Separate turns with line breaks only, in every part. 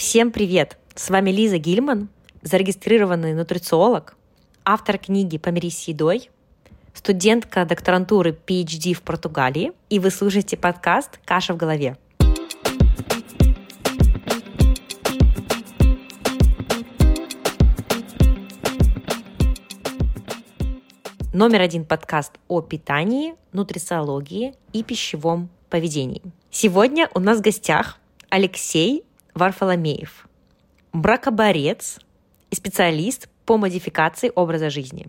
Всем привет! С вами Лиза Гильман, зарегистрированный нутрициолог, автор книги «Помирись с едой», студентка докторантуры PhD в Португалии, и вы слушаете подкаст «Каша в голове». Номер один подкаст о питании, нутрициологии и пищевом поведении. Сегодня у нас в гостях Алексей Варфоломеев, бракоборец и специалист по модификации образа жизни.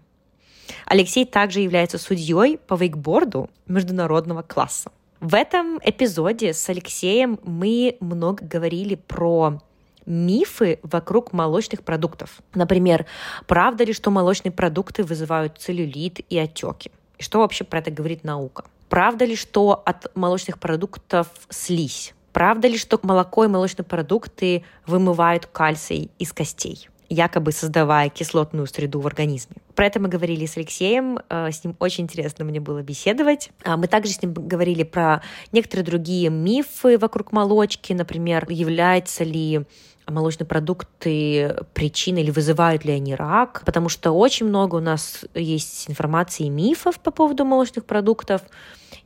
Алексей также является судьей по вейкборду международного класса. В этом эпизоде с Алексеем мы много говорили про мифы вокруг молочных продуктов. Например, правда ли, что молочные продукты вызывают целлюлит и отеки? И что вообще про это говорит наука? Правда ли, что от молочных продуктов слизь? Правда ли, что молоко и молочные продукты вымывают кальций из костей? якобы создавая кислотную среду в организме. Про это мы говорили с Алексеем, э, с ним очень интересно мне было беседовать. А мы также с ним говорили про некоторые другие мифы вокруг молочки, например, является ли молочные продукты причиной или вызывают ли они рак, потому что очень много у нас есть информации и мифов по поводу молочных продуктов,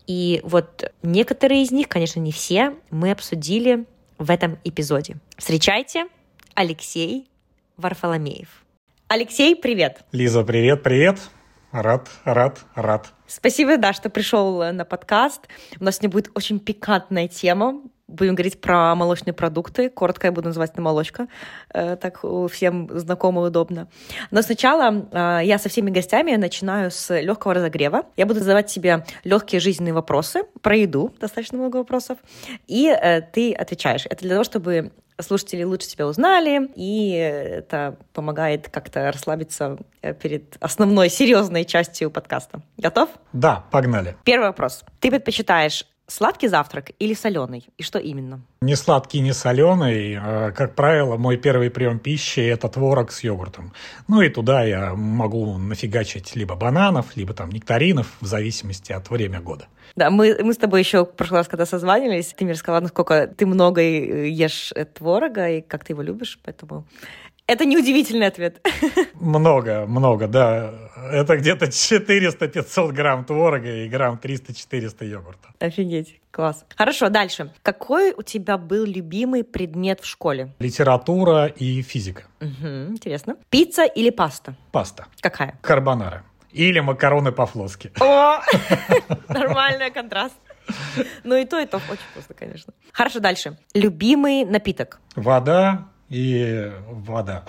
и вот некоторые из них, конечно, не все, мы обсудили в этом эпизоде. Встречайте, Алексей Варфоломеев. Алексей, привет!
Лиза, привет, привет! Рад, рад, рад.
Спасибо, да, что пришел на подкаст. У нас сегодня будет очень пикантная тема. Будем говорить про молочные продукты. Коротко я буду называть это молочка. Э, так всем знакомо и удобно. Но сначала э, я со всеми гостями начинаю с легкого разогрева. Я буду задавать тебе легкие жизненные вопросы про еду, достаточно много вопросов, и э, ты отвечаешь. Это для того, чтобы слушатели лучше тебя узнали, и это помогает как-то расслабиться перед основной серьезной частью подкаста. Готов?
Да, погнали.
Первый вопрос. Ты предпочитаешь Сладкий завтрак или соленый? И что именно?
Не сладкий, не соленый. А, как правило, мой первый прием пищи – это творог с йогуртом. Ну и туда я могу нафигачить либо бананов, либо там нектаринов, в зависимости от времени года.
Да, мы, мы с тобой еще в прошлый раз, когда созванивались, ты мне рассказала, насколько ты много ешь творога и как ты его любишь, поэтому это неудивительный ответ.
Много, много, да. Это где-то 400-500 грамм творога и грамм 300-400 йогурта.
Офигеть, класс. Хорошо, дальше. Какой у тебя был любимый предмет в школе?
Литература и физика.
Угу, интересно. Пицца или паста?
Паста.
Какая?
Карбонара. Или макароны по-флотски.
О, нормальный контраст. Ну и то, и то очень вкусно, конечно. Хорошо, дальше. Любимый напиток?
Вода, и вода.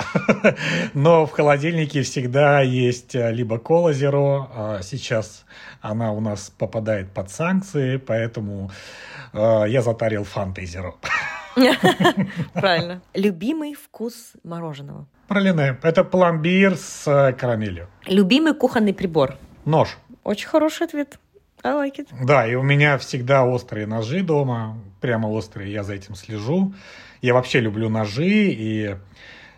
Но в холодильнике всегда есть э, либо кола зеро, а сейчас она у нас попадает под санкции, поэтому э, я затарил фантой зеро.
Правильно. Любимый вкус мороженого?
Пролине. Это пломбир с э, карамелью.
Любимый кухонный прибор?
Нож.
Очень хороший ответ. I like it.
Да, и у меня всегда острые ножи дома, прямо острые, я за этим слежу. Я вообще люблю ножи и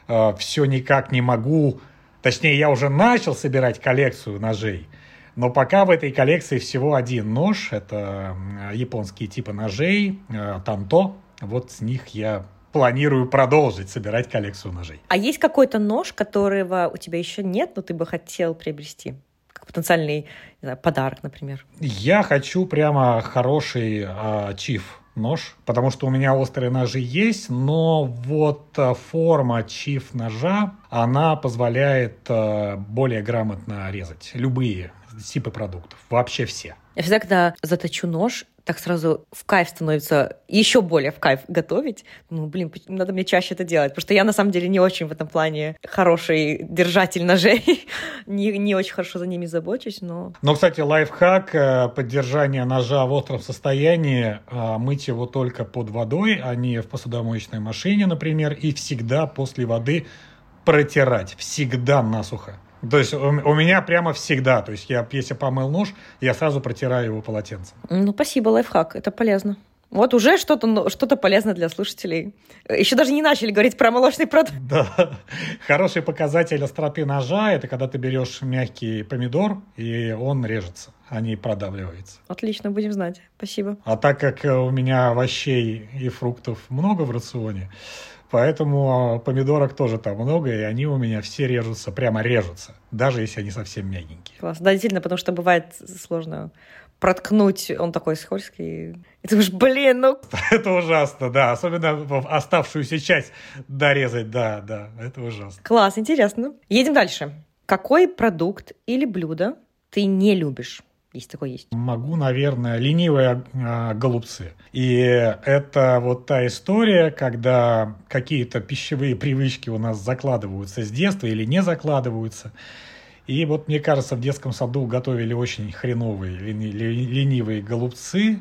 э, все никак не могу, точнее, я уже начал собирать коллекцию ножей, но пока в этой коллекции всего один нож, это японские типы ножей, э, танто, вот с них я планирую продолжить собирать коллекцию ножей.
А есть какой-то нож, которого у тебя еще нет, но ты бы хотел приобрести? Как потенциальный знаю, подарок, например.
Я хочу прямо хороший э, чиф нож, потому что у меня острые ножи есть, но вот э, форма чиф ножа, она позволяет э, более грамотно резать любые типы продуктов, вообще все.
Я всегда, когда заточу нож, так сразу в кайф становится, еще более в кайф готовить. Ну, блин, надо мне чаще это делать, потому что я на самом деле не очень в этом плане хороший держатель ножей, не, не очень хорошо за ними забочусь, но...
Но, кстати, лайфхак э, поддержания ножа в остром состоянии, э, мыть его только под водой, а не в посудомоечной машине, например, и всегда после воды протирать, всегда насухо. То есть у, у меня прямо всегда, то есть я, если помыл нож, я сразу протираю его полотенцем.
Ну, спасибо, лайфхак, это полезно. Вот уже что-то что полезное для слушателей. Еще даже не начали говорить про молочный продукт.
Да. Хороший показатель остроты ножа – это когда ты берешь мягкий помидор, и он режется, а не продавливается.
Отлично, будем знать. Спасибо.
А так как у меня овощей и фруктов много в рационе, Поэтому а, помидорок тоже там много, и они у меня все режутся, прямо режутся, даже если они совсем мягенькие.
Класс. Да, действительно, потому что бывает сложно проткнуть, он такой скользкий. И ты думаешь, блин, ну...
Это ужасно, да. Особенно оставшуюся часть дорезать, да, да, это ужасно.
Класс, интересно. Едем дальше. Какой продукт или блюдо ты не любишь? Есть такое есть.
Могу, наверное, ленивые э, голубцы. И это вот та история, когда какие-то пищевые привычки у нас закладываются с детства или не закладываются. И вот, мне кажется, в детском саду готовили очень хреновые, ленивые голубцы,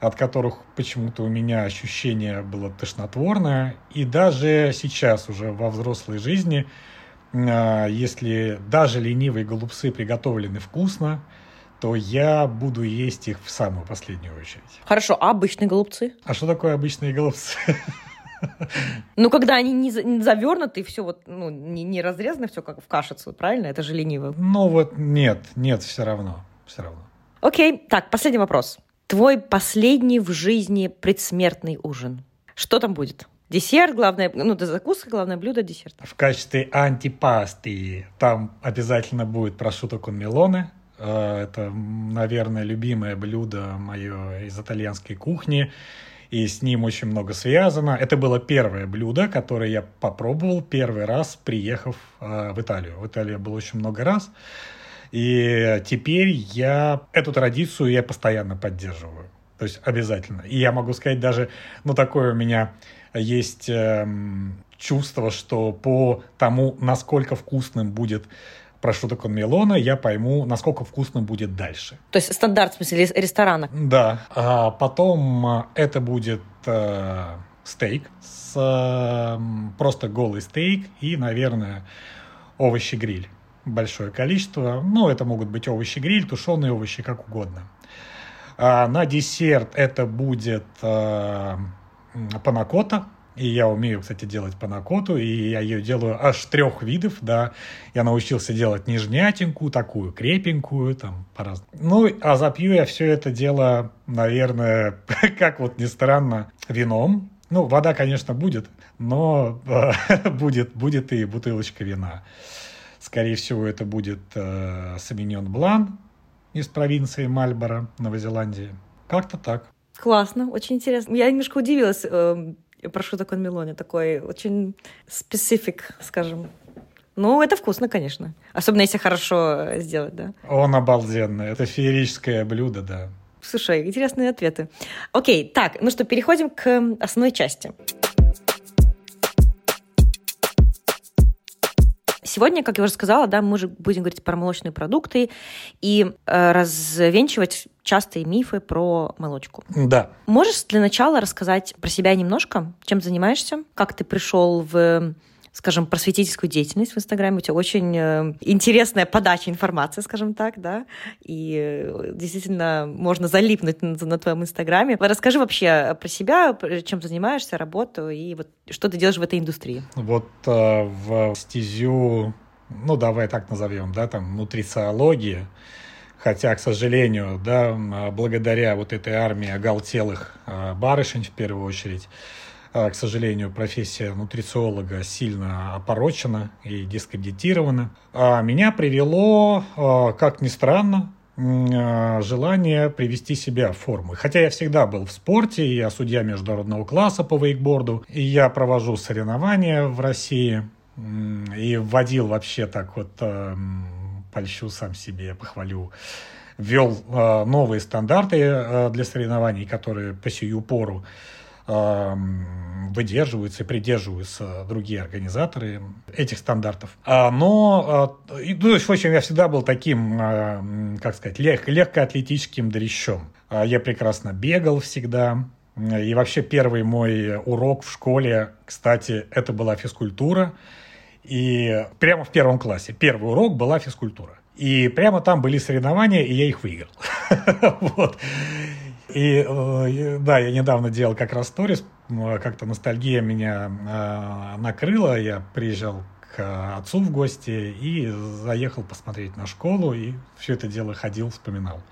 от которых почему-то у меня ощущение было тошнотворное. И даже сейчас, уже во взрослой жизни, а, если даже ленивые голубцы приготовлены вкусно, то я буду есть их в самую последнюю очередь.
Хорошо, а обычные голубцы?
А что такое обычные голубцы?
Ну, когда они не, завернуты, все вот, ну, не, не разрезаны, все как в кашицу, правильно? Это же лениво.
Ну, вот нет, нет, все равно, все равно.
Окей, так, последний вопрос. Твой последний в жизни предсмертный ужин. Что там будет? Десерт, главное, ну, это закуска, главное блюдо, десерт.
В качестве антипасты там обязательно будет прошутто кон мелоне, Э, это, наверное, любимое блюдо мое из итальянской кухни, и с ним очень много связано. Это было первое блюдо, которое я попробовал первый раз, приехав э, в Италию. В Италии я был очень много раз. И теперь я эту традицию я постоянно поддерживаю. То есть обязательно. И я могу сказать даже, ну такое у меня есть эм, чувство, что по тому, насколько вкусным будет прошутто кон мелона, я пойму, насколько вкусно будет дальше.
То есть стандарт, в смысле, ресторана?
Да. А потом а, это будет э, стейк, с, э, просто голый стейк и, наверное, овощи-гриль. Большое количество. Ну, это могут быть овощи-гриль, тушеные овощи, как угодно. А на десерт это будет э, панакота, и я умею, кстати, делать панакоту, и я ее делаю аж трех видов, да. Я научился делать нежнятинку, такую крепенькую, там, по-разному. Ну, а запью я все это дело, наверное, как вот ни странно, вином. Ну, вода, конечно, будет, но будет, будет и бутылочка вина. Скорее всего, это будет э, Савиньон Блан из провинции Мальборо, Новой Зеландии. Как-то так.
Классно, очень интересно. Я немножко удивилась эм, прошу такой мелоне, такой очень специфик, скажем. Ну, это вкусно, конечно. Особенно, если хорошо сделать, да.
Он обалденный. Это феерическое блюдо, да.
Слушай, интересные ответы. Окей, так, ну что, переходим к основной части. Сегодня, как я уже сказала, да, мы же будем говорить про молочные продукты и э, развенчивать частые мифы про молочку.
Да.
Можешь для начала рассказать про себя немножко, чем занимаешься, как ты пришел в скажем, просветительскую деятельность в Инстаграме. У тебя очень э, интересная подача информации, скажем так, да, и э, действительно можно залипнуть на, твоем Инстаграме. Расскажи вообще про себя, чем занимаешься, работу и вот что ты делаешь в этой индустрии.
Вот э, в стезю, ну, давай так назовем, да, там, нутрициологии, Хотя, к сожалению, да, благодаря вот этой армии оголтелых э, барышень в первую очередь, а, к сожалению, профессия нутрициолога сильно опорочена и дискредитирована. А меня привело, а, как ни странно, желание привести себя в форму. Хотя я всегда был в спорте, я судья международного класса по вейкборду, и я провожу соревнования в России, и вводил вообще так вот, польщу сам себе, похвалю, ввел новые стандарты для соревнований, которые по сию пору выдерживаются и придерживаются другие организаторы этих стандартов. А, но, а, ну, в общем, я всегда был таким, а, как сказать, лег, легкоатлетическим дрищом. Я прекрасно бегал всегда. И вообще первый мой урок в школе, кстати, это была физкультура. И прямо в первом классе первый урок была физкультура. И прямо там были соревнования, и я их выиграл. вот. И э, да, я недавно делал как раз сторис, как-то ностальгия меня э, накрыла, я приезжал к отцу в гости и заехал посмотреть на школу, и все это дело ходил, вспоминал.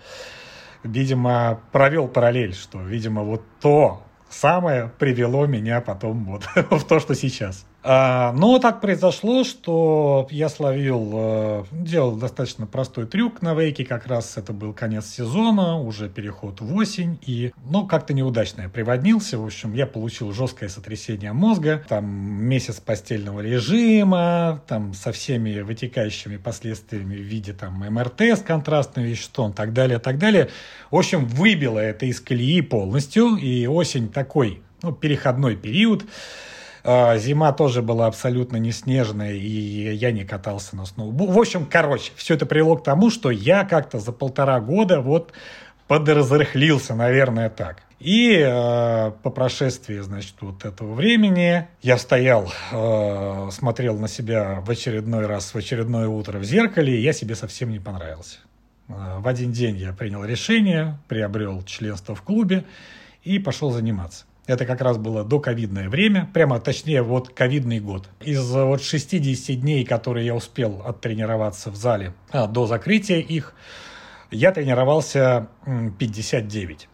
Видимо, провел параллель, что, видимо, вот то, самое привело меня потом вот в то, что сейчас. А, но так произошло, что я словил, э, делал достаточно простой трюк на вейке, как раз это был конец сезона, уже переход в осень, и, ну, как-то неудачно я приводнился, в общем, я получил жесткое сотрясение мозга, там месяц постельного режима, там со всеми вытекающими последствиями в виде там МРТ с контрастным веществом, так далее, так далее. В общем, выбило это из колеи полностью, и осень такой, ну, переходной период, зима тоже была абсолютно не снежная, и я не катался на сноуборде. В общем, короче, все это привело к тому, что я как-то за полтора года вот подразрыхлился, наверное, так. И э, по прошествии, значит, вот этого времени я стоял, э, смотрел на себя в очередной раз, в очередное утро в зеркале, и я себе совсем не понравился. Э, в один день я принял решение, приобрел членство в клубе и пошел заниматься. Это как раз было до ковидное время, прямо точнее вот ковидный год. Из вот 60 дней, которые я успел оттренироваться в зале а, до закрытия их, я тренировался 59.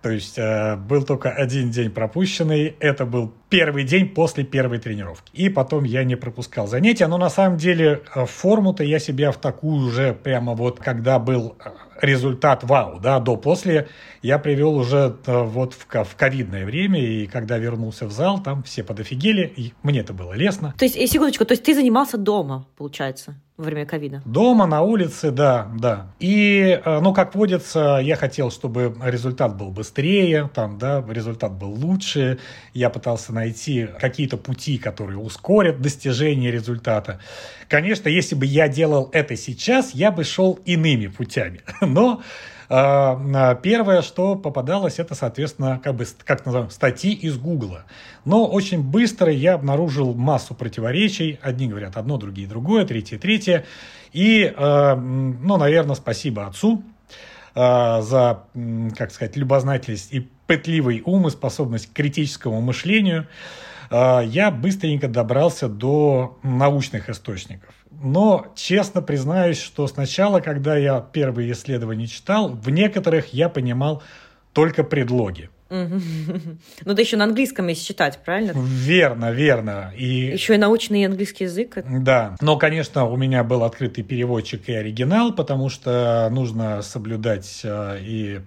То есть э, был только один день пропущенный. Это был первый день после первой тренировки. И потом я не пропускал занятия. Но на самом деле э, форму-то я себя в такую уже прямо вот, когда был э, результат вау, да, до-после, я привел уже э, вот в, в ковидное время, и когда вернулся в зал, там все подофигели, и мне это было лестно.
То есть, секундочку, то есть ты занимался дома, получается? Во время ковида?
Дома, на улице, да, да. И, э, ну, как водится, я хотел, чтобы результат был быстрее, там, да, результат был лучше. Я пытался найти какие-то пути, которые ускорят достижение результата. Конечно, если бы я делал это сейчас, я бы шел иными путями. Но первое, что попадалось, это, соответственно, как бы, как называем, статьи из Гугла. Но очень быстро я обнаружил массу противоречий. Одни говорят одно, другие другое, третье, третье. И, а, ну, наверное, спасибо отцу а, за, как сказать, любознательность и пытливый ум и способность к критическому мышлению. Я быстренько добрался до научных источников. Но честно признаюсь, что сначала, когда я первые исследования читал, в некоторых я понимал только предлоги.
Ну, да еще на английском если читать, правильно?
Верно, верно.
И... Еще и научный английский язык.
Да. Но, конечно, у меня был открытый переводчик и оригинал, потому что нужно соблюдать э, и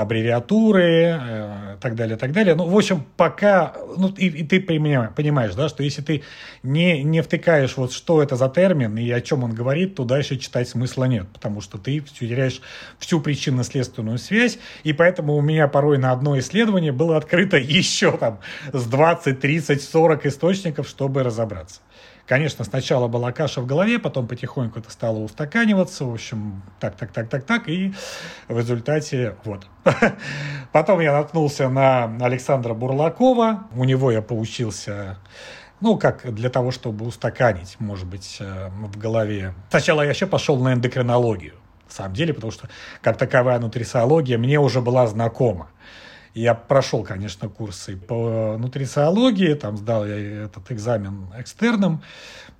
аббревиатуры, э, так далее, так далее. Ну, в общем, пока, ну, и, и ты понимаешь, да, что если ты не, не втыкаешь вот что это за термин и о чем он говорит, то дальше читать смысла нет, потому что ты теряешь всю причинно-следственную связь, и поэтому у меня порой на одно исследование было открыто еще там с 20, 30, 40 источников, чтобы разобраться. Конечно, сначала была каша в голове, потом потихоньку это стало устаканиваться, в общем, так, так, так, так, так, и в результате вот. Потом я наткнулся на Александра Бурлакова, у него я поучился ну, как для того, чтобы устаканить, может быть, э, в голове. Сначала я еще пошел на эндокринологию, на самом деле, потому что как таковая нутрициология мне уже была знакома. Я прошел, конечно, курсы по нутрициологии, там сдал я этот экзамен экстерном,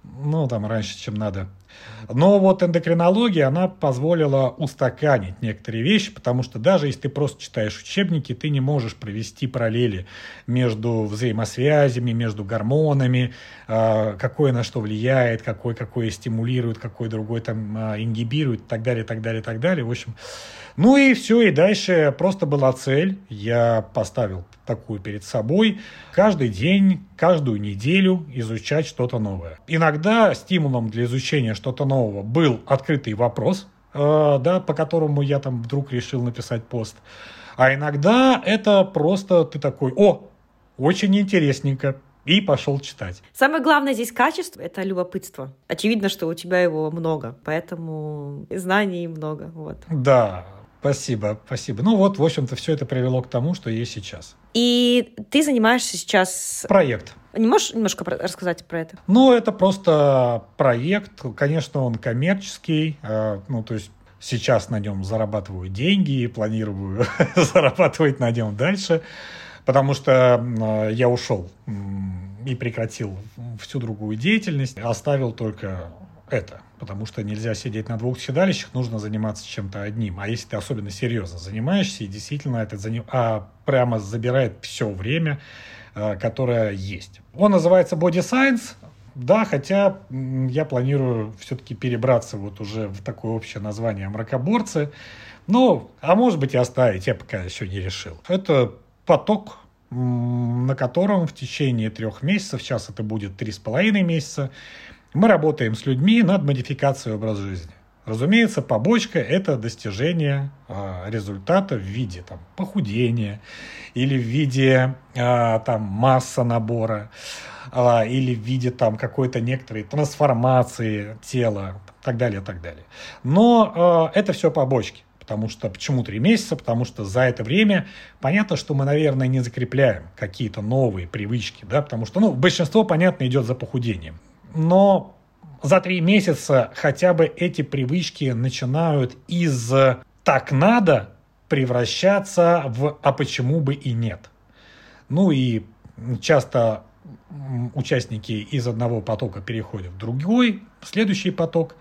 ну, там раньше, чем надо. Но вот эндокринология, она позволила устаканить некоторые вещи, потому что даже если ты просто читаешь учебники, ты не можешь провести параллели между взаимосвязями, между гормонами, а, какое на что влияет, какой какое стимулирует, какой другой там а, ингибирует, и так далее, так далее, так далее. В общем, ну и все, и дальше просто была цель. Я поставил такую перед собой. Каждый день, каждую неделю изучать что-то новое. Иногда стимулом для изучения что-то нового был открытый вопрос, э, да, по которому я там вдруг решил написать пост. А иногда это просто ты такой, о, очень интересненько, и пошел читать.
Самое главное здесь качество — это любопытство. Очевидно, что у тебя его много, поэтому знаний много. Вот.
Да, Спасибо, спасибо. Ну вот, в общем-то, все это привело к тому, что есть сейчас.
И ты занимаешься сейчас...
Проект.
Не можешь немножко рассказать про это?
Ну, это просто проект. Конечно, он коммерческий. Э, ну, то есть сейчас на нем зарабатываю деньги и планирую зарабатывать на нем дальше, потому что я ушел и прекратил всю другую деятельность, оставил только это потому что нельзя сидеть на двух седалищах, нужно заниматься чем-то одним. А если ты особенно серьезно занимаешься, и действительно это заним... а, прямо забирает все время, а, которое есть. Он называется Body Science, да, хотя я планирую все-таки перебраться вот уже в такое общее название «Мракоборцы». Ну, а может быть и оставить, я пока еще не решил. Это поток, на котором в течение трех месяцев, сейчас это будет три с половиной месяца, мы работаем с людьми над модификацией образа жизни. Разумеется, побочка – это достижение э, результата в виде там, похудения или в виде э, там, масса набора э, или в виде там, какой-то некоторой трансформации тела и так далее, так далее. Но это все побочки. Потому что почему три месяца? Потому что за это время понятно, что мы, наверное, не закрепляем какие-то новые привычки, да, потому что, ну, большинство, понятно, идет за похудением но за три месяца хотя бы эти привычки начинают из «так надо» превращаться в «а почему бы и нет». Ну и часто участники из одного потока переходят в другой, в следующий поток.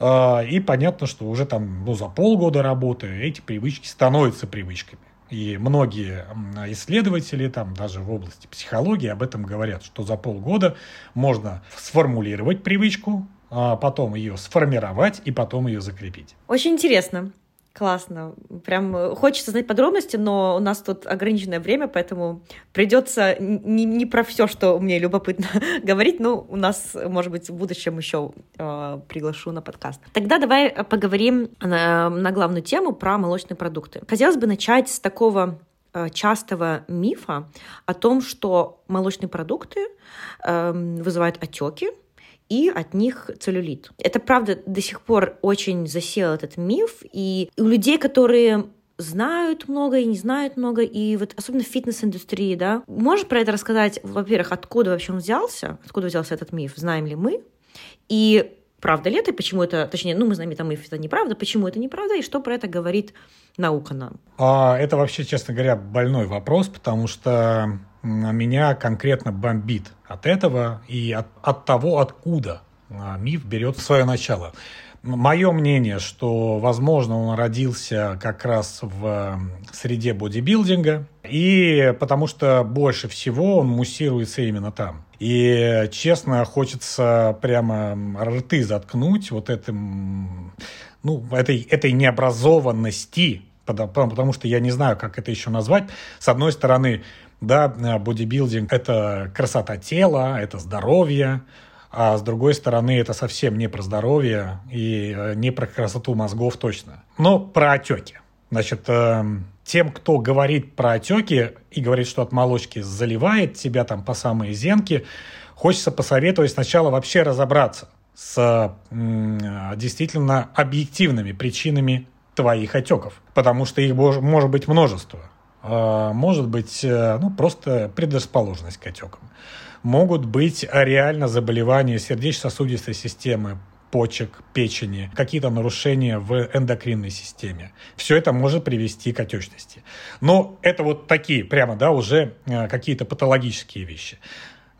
А, и понятно, что уже там ну, за полгода работы эти привычки становятся привычками. И многие исследователи, там, даже в области психологии, об этом говорят, что за полгода можно сформулировать привычку, а потом ее сформировать и потом ее закрепить.
Очень интересно. Классно. Прям э, хочется знать подробности, но у нас тут ограниченное время, поэтому придется не, не про все, что мне любопытно говорить, но у нас, может быть, в будущем еще э, приглашу на подкаст. Тогда давай поговорим на, на главную тему про молочные продукты. Хотелось бы начать с такого э, частого мифа о том, что молочные продукты э, вызывают отеки, и от них целлюлит. Это правда до сих пор очень засел этот миф, и у людей, которые знают много и не знают много, и вот особенно в фитнес-индустрии, да. Можешь про это рассказать, во-первых, откуда вообще он взялся, откуда взялся этот миф, знаем ли мы, и правда ли это, почему это, точнее, ну, мы знаем, миф, это неправда, почему это неправда, и что про это говорит наука нам?
А, это вообще, честно говоря, больной вопрос, потому что меня конкретно бомбит от этого и от, от того, откуда а, миф берет свое начало. Мое мнение, что, возможно, он родился как раз в среде бодибилдинга, и потому что больше всего он муссируется именно там. И, честно, хочется прямо рты заткнуть вот этим, ну, этой, этой необразованности, потому, потому что я не знаю, как это еще назвать. С одной стороны, да, бодибилдинг – это красота тела, это здоровье, а с другой стороны, это совсем не про здоровье и э, не про красоту мозгов точно. Но про отеки. Значит, эм, тем, кто говорит про отеки и говорит, что от молочки заливает тебя там по самые зенки, хочется посоветовать сначала вообще разобраться с действительно объективными причинами твоих отеков, потому что их может быть множество. А, может быть, э, ну, просто предрасположенность к отекам. Могут быть реально заболевания сердечно-сосудистой системы, почек, печени, какие-то нарушения в эндокринной системе. Все это может привести к отечности. Но это вот такие прямо, да, уже э, какие-то патологические вещи.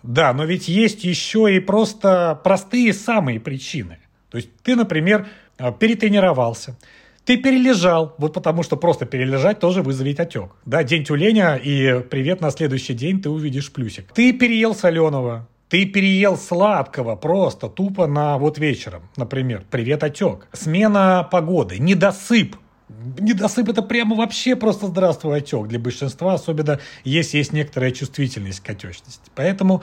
Да, но ведь есть еще и просто простые самые причины. То есть ты, например, э, перетренировался, ты перележал, вот потому что просто перележать тоже вызовет отек. Да, день тюленя, и привет на следующий день ты увидишь плюсик. Ты переел соленого, ты переел сладкого просто тупо на вот вечером, например. Привет, отек. Смена погоды, недосып. Недосып это прямо вообще просто здравствуй отек для большинства, особенно если есть некоторая чувствительность к отечности. Поэтому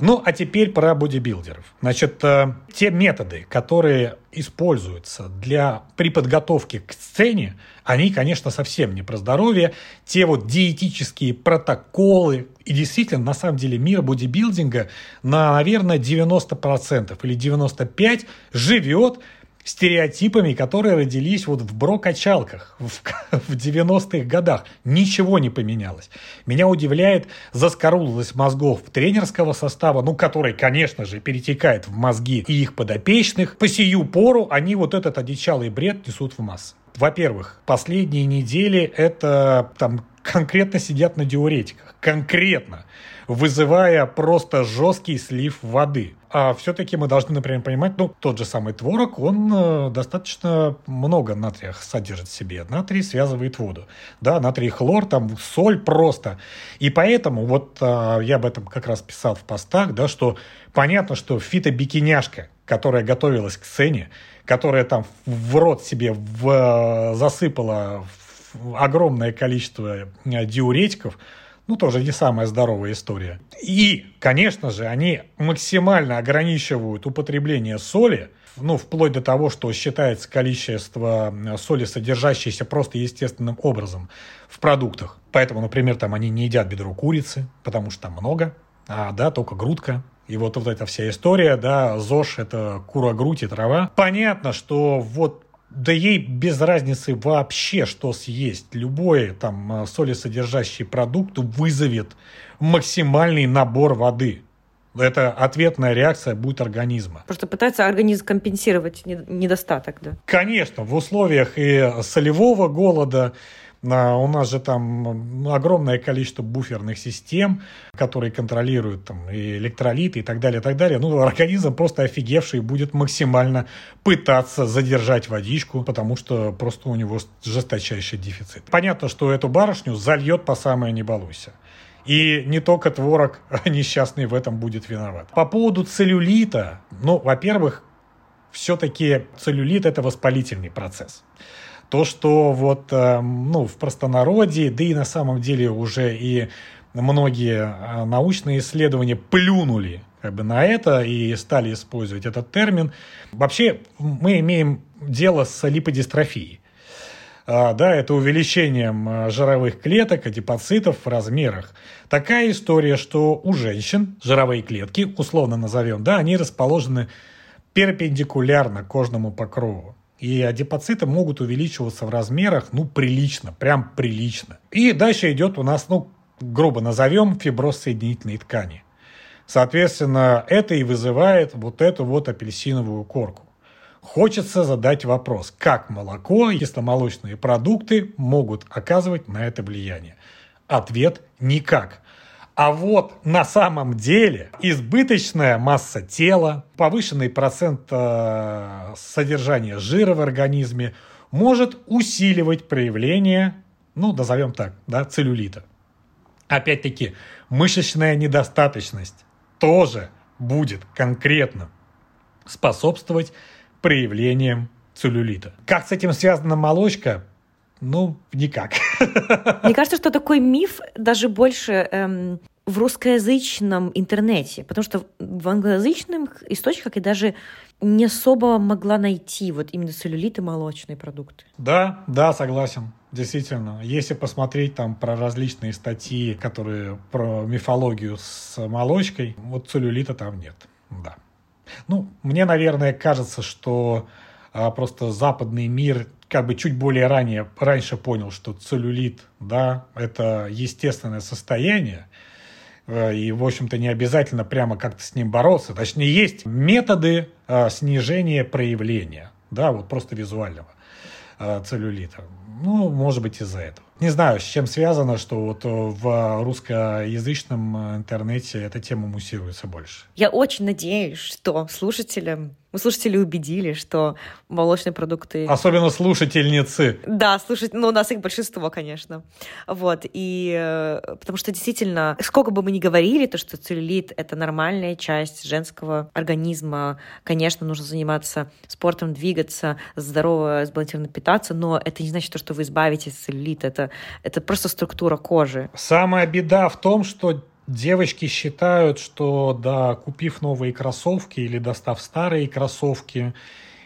ну, а теперь про бодибилдеров. Значит, э, те методы, которые используются для, при подготовке к сцене, они, конечно, совсем не про здоровье. Те вот диетические протоколы, и действительно, на самом деле, мир бодибилдинга на, наверное, 90% или 95% живет стереотипами, которые родились вот в бро-качалках в, в 90-х годах. Ничего не поменялось. Меня удивляет заскорузлость мозгов тренерского состава, ну, который, конечно же, перетекает в мозги и их подопечных. По сию пору они вот этот одичалый бред несут в массы. Во-первых, последние недели это там конкретно сидят на диуретиках. Конкретно вызывая просто жесткий слив воды. А все-таки мы должны, например, понимать, ну, тот же самый творог, он э, достаточно много натрия содержит в себе. Натрий связывает воду. Да, натрий хлор, там соль просто. И поэтому, вот э, я об этом как раз писал в постах, да, что понятно, что фитобикиняшка, которая готовилась к сцене, которая там в рот себе в, засыпала огромное количество э, диуретиков, ну, тоже не самая здоровая история. И, конечно же, они максимально ограничивают употребление соли, ну, вплоть до того, что считается количество э, соли, содержащейся просто естественным образом в продуктах. Поэтому, например, там они не едят бедро курицы, потому что там много, а, да, только грудка. И вот, вот эта вся история, да, ЗОЖ – это кура, грудь и трава. Понятно, что вот да ей без разницы вообще, что съесть. Любой там э, солесодержащий продукт вызовет максимальный набор воды. Это ответная реакция будет организма.
Просто пытается организм компенсировать недостаток, да?
Конечно, в условиях и солевого голода, у нас же там огромное количество буферных систем, которые контролируют там и электролиты и так далее, и так далее. Ну, организм просто офигевший будет максимально пытаться задержать водичку, потому что просто у него жесточайший дефицит. Понятно, что эту барышню зальет по самое не балуйся. И не только творог несчастный в этом будет виноват. По поводу целлюлита, ну, во-первых, все-таки целлюлит – это воспалительный процесс. То, что вот, э, ну, в простонародье, да и на самом деле уже и многие э, научные исследования плюнули как бы на это и стали использовать этот термин. Вообще мы имеем дело с липодистрофией. А, да, это увеличением э, жировых клеток, адипоцитов в размерах. Такая история, что у женщин жировые клетки, условно назовем, да, они расположены перпендикулярно кожному покрову. И адипоциты могут увеличиваться в размерах, ну, прилично, прям прилично. И дальше идет у нас, ну, грубо назовем, фиброз соединительной ткани. Соответственно, это и вызывает вот эту вот апельсиновую корку. Хочется задать вопрос, как молоко и кисломолочные продукты могут оказывать на это влияние? Ответ – никак. А вот на самом деле избыточная масса тела, повышенный процент э, содержания жира в организме может усиливать проявление, ну, назовем так, да, целлюлита. Опять-таки, мышечная недостаточность тоже будет конкретно способствовать проявлениям целлюлита. Как с этим связана молочка? Ну, никак.
Мне кажется, что такой миф даже больше эм, в русскоязычном интернете, потому что в англоязычных источниках я даже не особо могла найти вот именно целлюлиты молочные продукты.
Да, да, согласен. Действительно, если посмотреть там про различные статьи, которые про мифологию с молочкой, вот целлюлита там нет. Да. Ну, мне, наверное, кажется, что а, просто западный мир как бы чуть более ранее, раньше понял, что целлюлит, да, это естественное состояние, э, и, в общем-то, не обязательно прямо как-то с ним бороться. Точнее, есть методы э, снижения проявления, да, вот просто визуального э, целлюлита. Ну, может быть, из-за этого. Не знаю, с чем связано, что вот в русскоязычном интернете эта тема муссируется больше.
Я очень надеюсь, что слушателям мы слушатели убедили, что молочные продукты...
Особенно слушательницы.
Да, слушать, ну, у нас их большинство, конечно. Вот, и э, потому что действительно, сколько бы мы ни говорили, то, что целлюлит — это нормальная часть женского организма, конечно, нужно заниматься спортом, двигаться, здорово, сбалансированно питаться, но это не значит, что вы избавитесь от целлюлита, это, это просто структура кожи.
Самая беда в том, что Девочки считают, что да, купив новые кроссовки или достав старые кроссовки,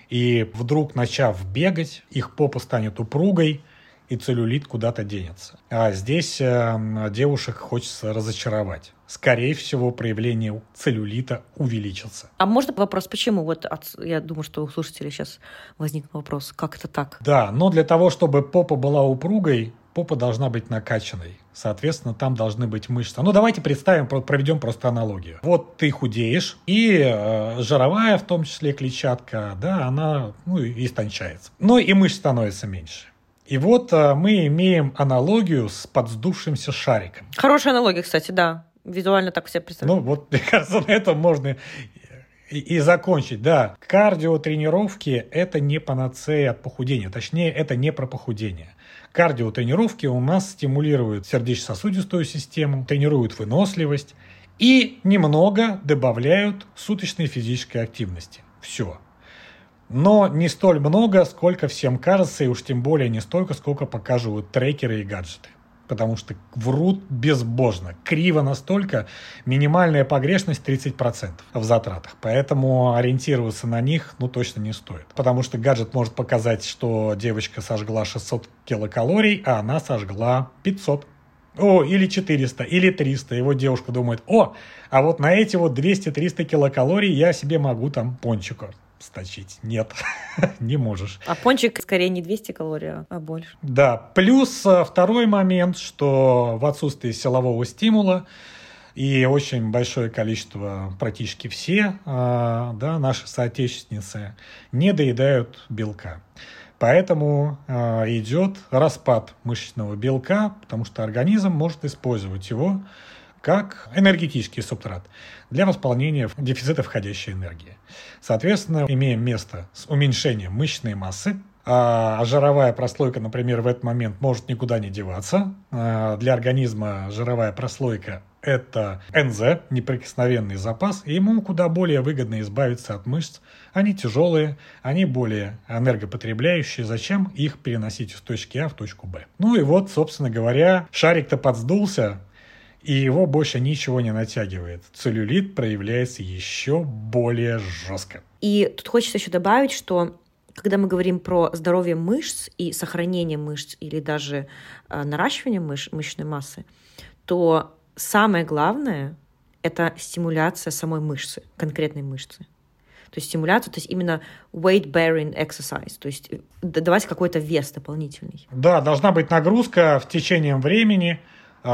и вдруг начав бегать, их попа станет упругой, и целлюлит куда-то денется. А здесь э, девушек хочется разочаровать. Скорее всего, проявление целлюлита увеличится.
А можно вопрос, почему? Вот от, я думаю, что у слушателей сейчас возник вопрос, как это так?
Да, но для того, чтобы попа была упругой, попа должна быть накачанной. Соответственно, там должны быть мышцы. Ну, давайте представим, проведем просто аналогию. Вот ты худеешь, и э, жировая, в том числе клетчатка, да, она ну, истончается. Ну, и мышц становится меньше. И вот а, мы имеем аналогию с подсдувшимся шариком.
Хорошая аналогия, кстати, да. Визуально так все представляю.
Ну, вот, мне кажется, на этом можно и, и закончить. Да, кардиотренировки – это не панацея от похудения. Точнее, это не про похудение. Кардиотренировки у нас стимулируют сердечно-сосудистую систему, тренируют выносливость и немного добавляют суточной физической активности. Все но не столь много, сколько всем кажется, и уж тем более не столько, сколько показывают трекеры и гаджеты. Потому что врут безбожно. Криво настолько, минимальная погрешность 30% в затратах. Поэтому ориентироваться на них, ну, точно не стоит. Потому что гаджет может показать, что девочка сожгла 600 килокалорий, а она сожгла 500. О, или 400, или 300. И вот девушка думает, о, а вот на эти вот 200-300 килокалорий я себе могу там пончика сточить. Нет, не можешь.
А пончик скорее не 200 калорий, а больше.
Да, плюс а, второй момент, что в отсутствии силового стимула и очень большое количество, практически все, а, да, наши соотечественницы не доедают белка. Поэтому э, идет распад мышечного белка, потому что организм может использовать его как энергетический субстрат для восполнения дефицита входящей энергии. Соответственно, имеем место с уменьшением мышечной массы, а жировая прослойка, например, в этот момент может никуда не деваться. А для организма жировая прослойка – это НЗ, неприкосновенный запас, и ему куда более выгодно избавиться от мышц. Они тяжелые, они более энергопотребляющие. Зачем их переносить из точки А в точку Б? Ну и вот, собственно говоря, шарик-то подсдулся, и его больше ничего не натягивает. Целлюлит проявляется еще более жестко.
И тут хочется еще добавить, что когда мы говорим про здоровье мышц и сохранение мышц или даже э, наращивание мыш, мышечной массы, то самое главное — это стимуляция самой мышцы, конкретной мышцы. То есть стимуляция, то есть именно weight-bearing exercise, то есть давать какой-то вес дополнительный.
Да, должна быть нагрузка в течение времени —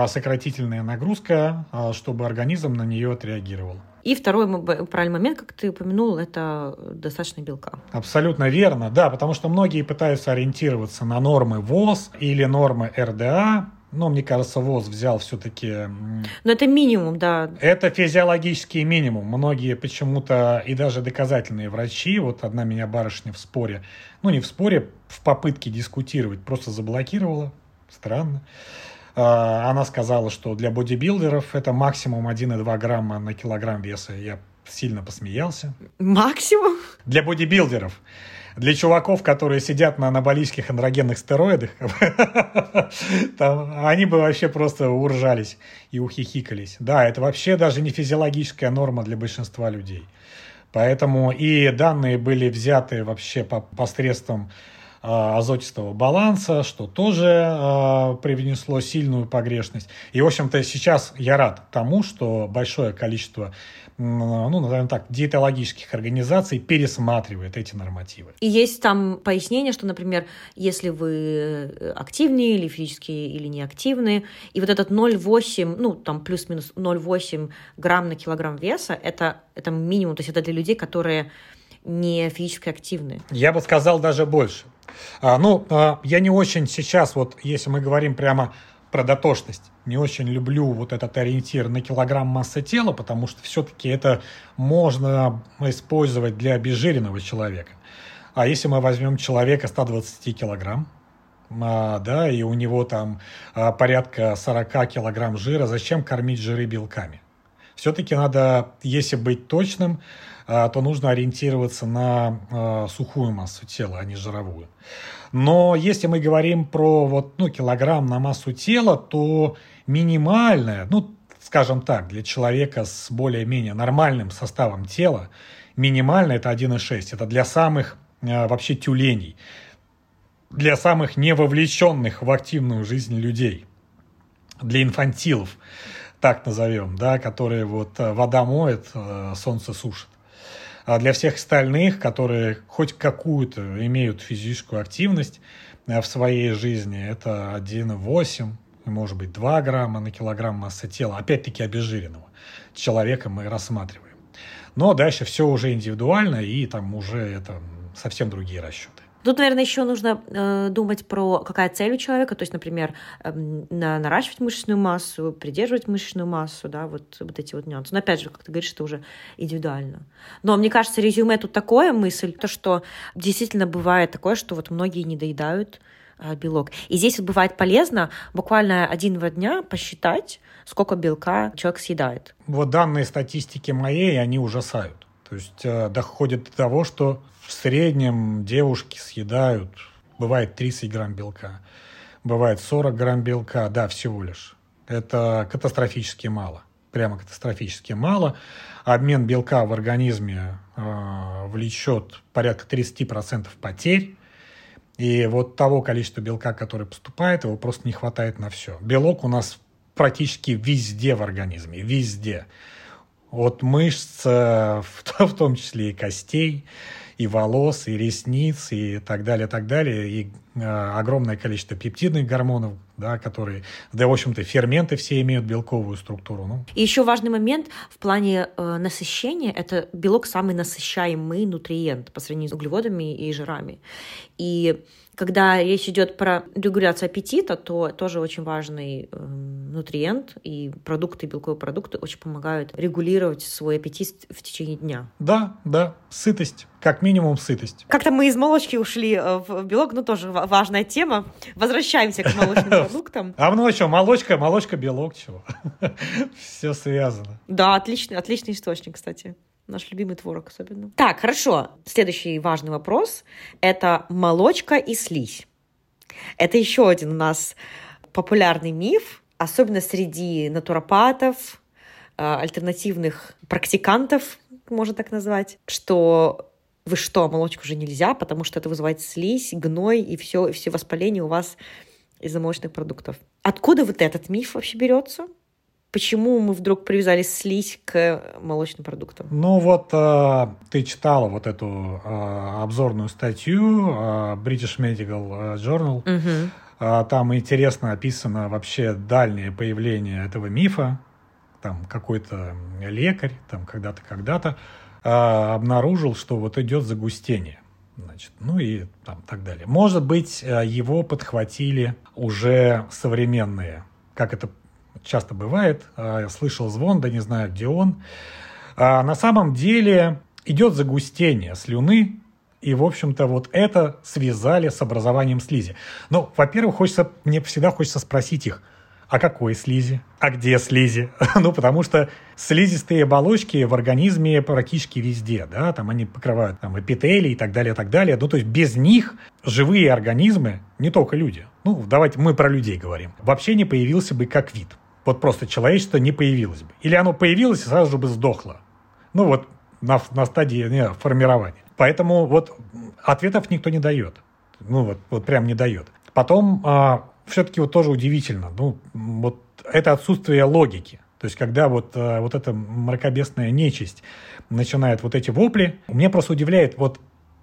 сократительная нагрузка, а, чтобы организм на нее отреагировал.
И второй правильный момент, как ты упомянул, это достаточно белка.
Абсолютно верно, да, потому что многие пытаются ориентироваться на нормы ВОЗ или нормы РДА, но мне кажется, ВОЗ взял все-таки...
Но это минимум, да.
Это физиологический минимум. Многие почему-то, и даже доказательные врачи, вот одна меня барышня в споре, ну не в споре, в попытке дискутировать, просто заблокировала. Странно. А, она сказала, что для бодибилдеров это максимум 1,2 грамма на килограмм веса. Я сильно посмеялся.
Максимум?
Для бодибилдеров. Для чуваков, которые сидят на анаболических андрогенных стероидах, там, они бы вообще просто уржались и ухихикались. Да, это вообще даже не физиологическая норма для большинства людей. Поэтому и данные были взяты вообще по посредством азотистого баланса, что тоже э, привнесло сильную погрешность. И, в общем-то, сейчас я рад тому, что большое количество, ну, назовем так, диетологических организаций пересматривает эти нормативы.
И есть там пояснение, что, например, если вы э, активные или физически или неактивные, и вот этот 0,8, ну, там плюс-минус 0,8 грамм на килограмм веса, это, это минимум, то есть это для людей, которые не физически активны.
Я бы сказал даже больше. А, ну, а, я не очень сейчас, вот если мы говорим прямо про дотошность, не очень люблю вот этот ориентир на килограмм массы тела, потому что все-таки это можно использовать для обезжиренного человека. А если мы возьмем человека 120 килограмм, а, да, и у него там порядка 40 килограмм жира, зачем кормить жиры белками? Все-таки надо, если быть точным, то нужно ориентироваться на а, сухую массу тела, а не жировую. Но если мы говорим про вот, ну, килограмм на массу тела, то минимальная, ну, скажем так, для человека с более-менее нормальным составом тела, минимально это 1,6. Это для самых а, вообще тюленей, для самых невовлеченных в активную жизнь людей, для инфантилов, так назовем, да, которые вот вода моет, солнце сушит. А для всех остальных, которые хоть какую-то имеют физическую активность э, в своей жизни, это 1,8, может быть 2 грамма на килограмм массы тела, опять-таки обезжиренного человека мы рассматриваем. Но дальше все уже индивидуально, и там уже это совсем другие расчеты.
Тут, наверное, еще нужно э, думать про какая цель у человека, то есть, например, э, на, наращивать мышечную массу, придерживать мышечную массу, да, вот, вот эти вот нюансы. Но опять же, как ты говоришь, это уже индивидуально. Но мне кажется, резюме тут такое мысль, то, что действительно бывает такое, что вот многие не доедают э, белок. И здесь вот бывает полезно буквально один-два дня посчитать, сколько белка человек съедает.
Вот данные статистики моей, они ужасают. То есть э, доходит до того, что в среднем девушки съедают, бывает 30 грамм белка, бывает 40 грамм белка, да, всего лишь. Это катастрофически мало, прямо катастрофически мало. Обмен белка в организме э, влечет порядка 30% потерь. И вот того количества белка, которое поступает, его просто не хватает на все. Белок у нас практически везде в организме, везде. От мышц, э, в том числе и костей, и волос, и ресниц, и так далее, так далее, и э, огромное количество пептидных гормонов, да, которые, да, в общем-то, ферменты все имеют белковую структуру. Ну.
И еще важный момент в плане э, насыщения – это белок самый насыщаемый нутриент по сравнению с углеводами и жирами. И когда речь идет про регуляцию аппетита, то тоже очень важный э, нутриент, и продукты, белковые продукты очень помогают регулировать свой аппетит в течение дня.
Да, да, сытость, как минимум сытость.
Как-то мы из молочки ушли э, в белок, ну тоже важная тема. Возвращаемся к молочным продуктам.
А ну что, молочка, молочка, белок, чего? Все связано.
Да, отличный, отличный источник, кстати. Наш любимый творог особенно. Так, хорошо. Следующий важный вопрос – это молочка и слизь. Это еще один у нас популярный миф, особенно среди натуропатов, э, альтернативных практикантов, можно так назвать, что вы что, молочку уже нельзя, потому что это вызывает слизь, гной и все, все воспаление у вас из-за молочных продуктов. Откуда вот этот миф вообще берется? Почему мы вдруг привязали слизь к молочным продуктам?
Ну вот э, ты читала вот эту э, обзорную статью э, British Medical Journal. Угу. Э, там интересно описано вообще дальнее появление этого мифа. Там какой-то лекарь, там когда-то, когда-то э, обнаружил, что вот идет загустение. Значит, ну и там так далее. Может быть, его подхватили уже современные, как это часто бывает. А, слышал звон, да не знаю, где он. А на самом деле идет загустение слюны, и, в общем-то, вот это связали с образованием слизи. Ну, во-первых, хочется, мне всегда хочется спросить их, а какой слизи? А где слизи? ну, потому что слизистые оболочки в организме практически везде, да, там они покрывают там эпителий и так далее, и так далее. Ну, то есть без них живые организмы, не только люди, ну, давайте мы про людей говорим, вообще не появился бы как вид вот просто человечество не появилось бы. Или оно появилось и сразу же бы сдохло. Ну вот на, на стадии не, формирования. Поэтому вот ответов никто не дает. Ну вот, вот прям не дает. Потом а, все-таки вот тоже удивительно. Ну вот это отсутствие логики. То есть, когда вот, а, вот эта мракобесная нечисть начинает вот эти вопли, мне просто удивляет вот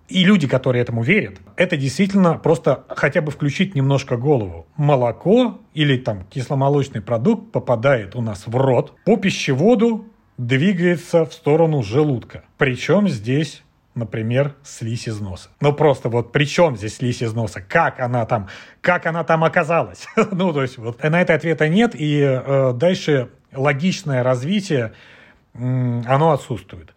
и люди, которые этому верят, это действительно просто хотя бы включить немножко голову. Молоко или там кисломолочный продукт попадает у нас в рот, по пищеводу двигается в сторону желудка. Причем здесь например, слизь из носа. Ну просто вот при чем здесь слизь из носа? Как она там, как она там оказалась? ну то есть вот на это ответа нет, и э, дальше логичное развитие, оно отсутствует.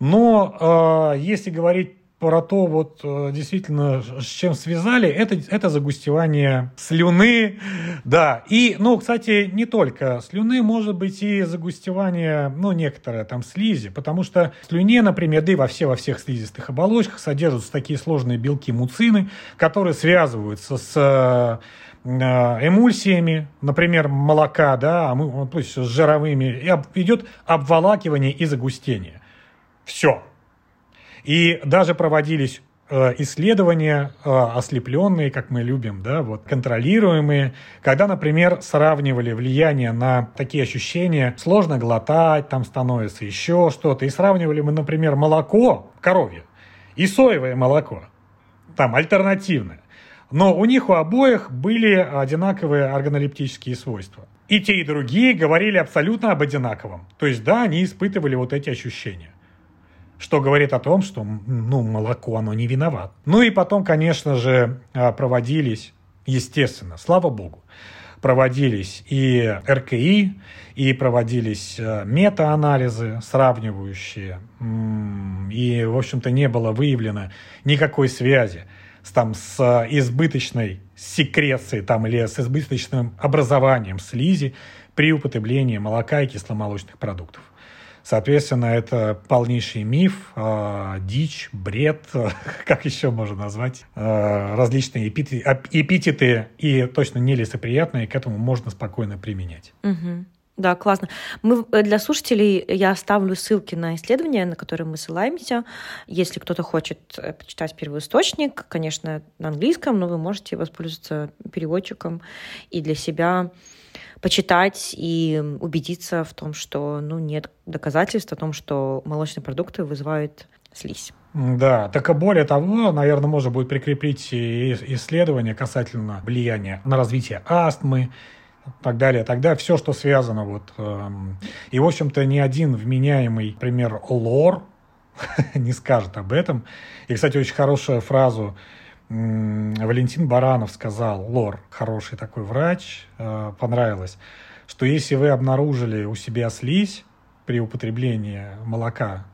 Но э, если говорить про то, вот э, действительно, с чем связали, это, это загустевание слюны, да. И, ну, кстати, не только слюны, может быть и загустевание, ну, некоторые там слизи, потому что в слюне, например, да и во, все, во всех слизистых оболочках содержатся такие сложные белки муцины, которые связываются с э, эмульсиями, например, молока, да, а то есть с жировыми, и идет обволакивание и загустение. Все. И даже проводились э, исследования э, ослепленные, как мы любим, да, вот, контролируемые, когда, например, сравнивали влияние на такие ощущения, сложно глотать, там становится еще что-то, и сравнивали мы, например, молоко коровье и соевое молоко, там альтернативное. Но у них у обоих были одинаковые органолептические свойства. И те, и другие говорили абсолютно об одинаковом. То есть, да, они испытывали вот эти ощущения. Что говорит о том, что ну, молоко, оно не виноват. Ну и потом, конечно же, а, проводились, естественно, слава богу, проводились и РКИ, и проводились а, мета-анализы сравнивающие, и, в общем-то, не было выявлено никакой связи с, там, с избыточной секрецией там, или с избыточным образованием слизи при употреблении молока и кисломолочных продуктов. Соответственно, это полнейший миф, э, дичь, бред, как еще можно назвать, э, различные эпитеты, эпитеты и точно нелицеприятные, к этому можно спокойно применять.
Угу. Да, классно. Мы э, для слушателей я оставлю ссылки на исследования, на которые мы ссылаемся. Если кто-то хочет э, почитать первоисточник, конечно, на английском, но вы можете воспользоваться переводчиком и для себя почитать и убедиться в том, что ну, нет доказательств о том, что молочные продукты вызывают слизь.
Да, так и более того, наверное, можно будет прикрепить исследования касательно влияния на развитие астмы, так далее, тогда все, что связано вот. Эм, и, в общем-то, ни один вменяемый, например, лор не скажет об этом. И, кстати, очень хорошую фразу Валентин Баранов сказал, лор, хороший такой врач, э, понравилось, что если вы обнаружили у себя слизь при употреблении молока,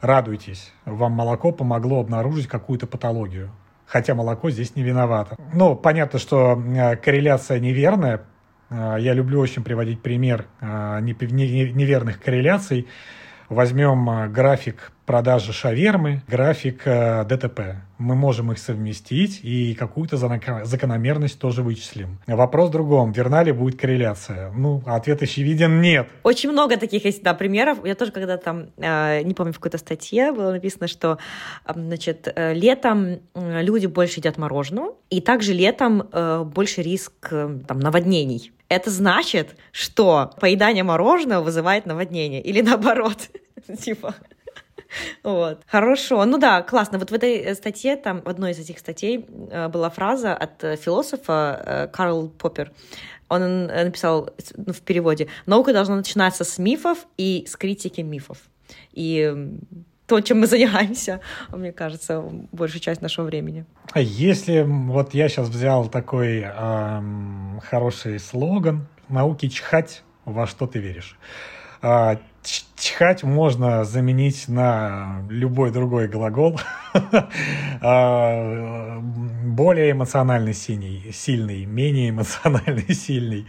радуйтесь, вам молоко помогло обнаружить какую-то патологию. Хотя молоко здесь не виновато. Ну, понятно, что э, корреляция неверная. Э, я люблю очень приводить пример неверных корреляций. Возьмем график продажи шавермы, график э, ДТП. Мы можем их совместить и какую-то закономерность тоже вычислим. Вопрос в другом. Верна ли будет корреляция? Ну, ответ очевиден – нет.
Очень много таких есть, да, примеров. Я тоже когда там, э, не помню, в какой-то статье было написано, что, значит, э, летом люди больше едят мороженого, и также летом больше риск там, наводнений. Это значит, что поедание мороженого вызывает наводнение или наоборот. Типа, вот. Хорошо. Ну да, классно. Вот в этой э, статье, там, в одной из этих статей э, была фраза от э, философа Карл Поппер. Он написал ну, в переводе, наука должна начинаться с мифов и с критики мифов. И то, чем мы занимаемся, мне кажется, большую часть нашего времени.
Если вот я сейчас взял такой эм, хороший слоган «Науки чихать, во что ты веришь». А, Чхать можно заменить на любой другой глагол. А, более эмоционально синий, сильный, менее эмоционально сильный,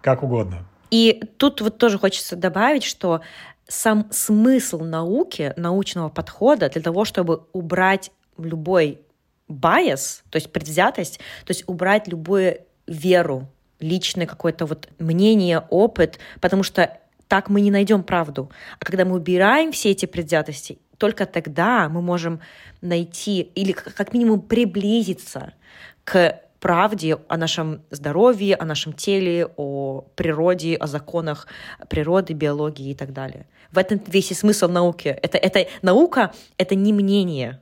как угодно.
И тут вот тоже хочется добавить, что сам смысл науки, научного подхода для того, чтобы убрать любой байс, то есть предвзятость, то есть убрать любую веру, личное какое-то вот мнение, опыт, потому что так мы не найдем правду. А когда мы убираем все эти предвзятости, только тогда мы можем найти или как минимум приблизиться к правде о нашем здоровье, о нашем теле, о природе, о законах природы, биологии и так далее. В этом весь и смысл науки. Это, это наука — это не мнение,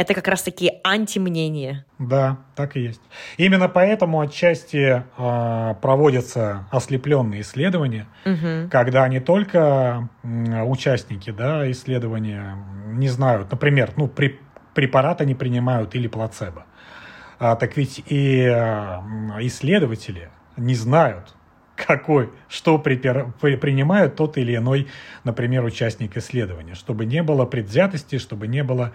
это как раз-таки антимнение.
Да, так и есть. Именно поэтому отчасти э, проводятся ослепленные исследования, угу. когда не только участники да, исследования не знают, например, ну, при, препарат они принимают или плацебо, а, так ведь и э, исследователи не знают, какой, что припер, принимают тот или иной, например, участник исследования, чтобы не было предвзятости, чтобы не было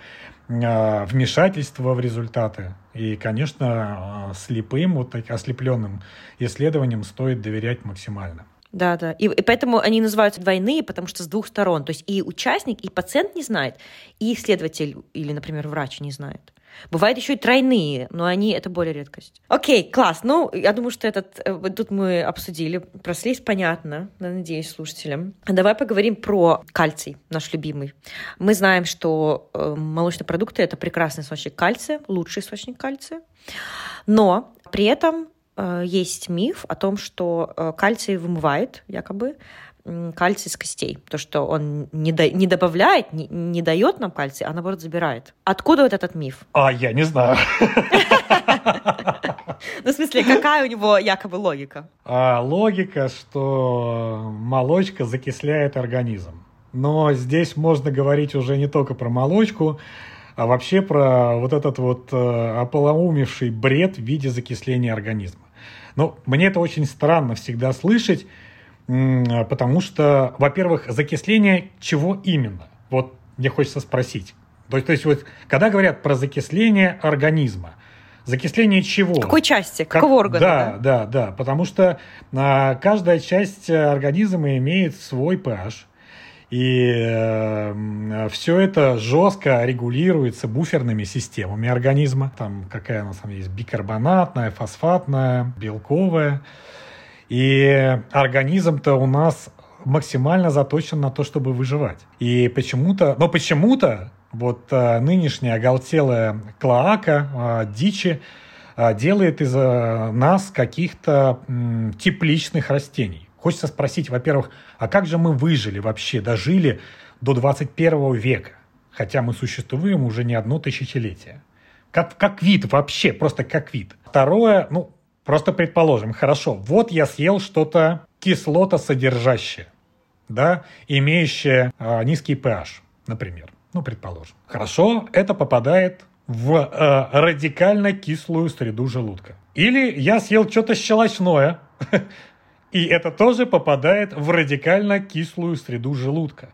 э, вмешательства в результаты. И, конечно, слепым, вот таким ослепленным исследованиям стоит доверять максимально.
Да, да. И, и поэтому они называются двойные, потому что с двух сторон. То есть и участник, и пациент не знает, и исследователь или, например, врач не знает. Бывают еще и тройные, но они это более редкость. Окей, класс. Ну, я думаю, что этот э, вот тут мы обсудили. Про слизь понятно, надеюсь, слушателям. Давай поговорим про кальций, наш любимый. Мы знаем, что э, молочные продукты это прекрасный источник кальция, лучший источник кальция. Но при этом э, есть миф о том, что кальций вымывает якобы кальций из костей. То, что он не, до, не добавляет, не, не дает нам кальций, а наоборот забирает. Откуда вот этот миф?
А, я не знаю.
Ну, в смысле, какая у него якобы логика?
А, логика, что молочка закисляет организм. но здесь можно говорить уже не только про молочку, а вообще про вот этот вот э, ополоумевший бред в виде закисления организма. Ну, мне это очень странно всегда слышать, потому что, во-первых, закисление чего именно? Вот мне хочется спросить. То есть, то есть вот, когда говорят про закисление организма, закисление чего?
Какой части? Как, какого органа?
Да, да, да, да. Потому что а, каждая часть организма имеет свой pH. И э, все это жестко регулируется буферными системами организма. Там какая у нас там есть бикарбонатная, фосфатная, белковая. И организм-то у нас максимально заточен на то, чтобы выживать. И почему-то, но почему-то вот а, нынешняя оголтелая клоака, а, дичи, а, делает из а, нас каких-то м, тепличных растений. Хочется спросить, во-первых, а как же мы выжили вообще, дожили до 21 века, хотя мы существуем уже не одно тысячелетие? Как, как вид вообще, просто как вид. Второе, ну, просто предположим, хорошо, вот я съел что-то кислотосодержащее, да, имеющее э, низкий pH, например. Ну, предположим. Хорошо, это попадает в э, радикально кислую среду желудка. Или я съел что-то щелочное, и это тоже попадает в радикально кислую среду желудка.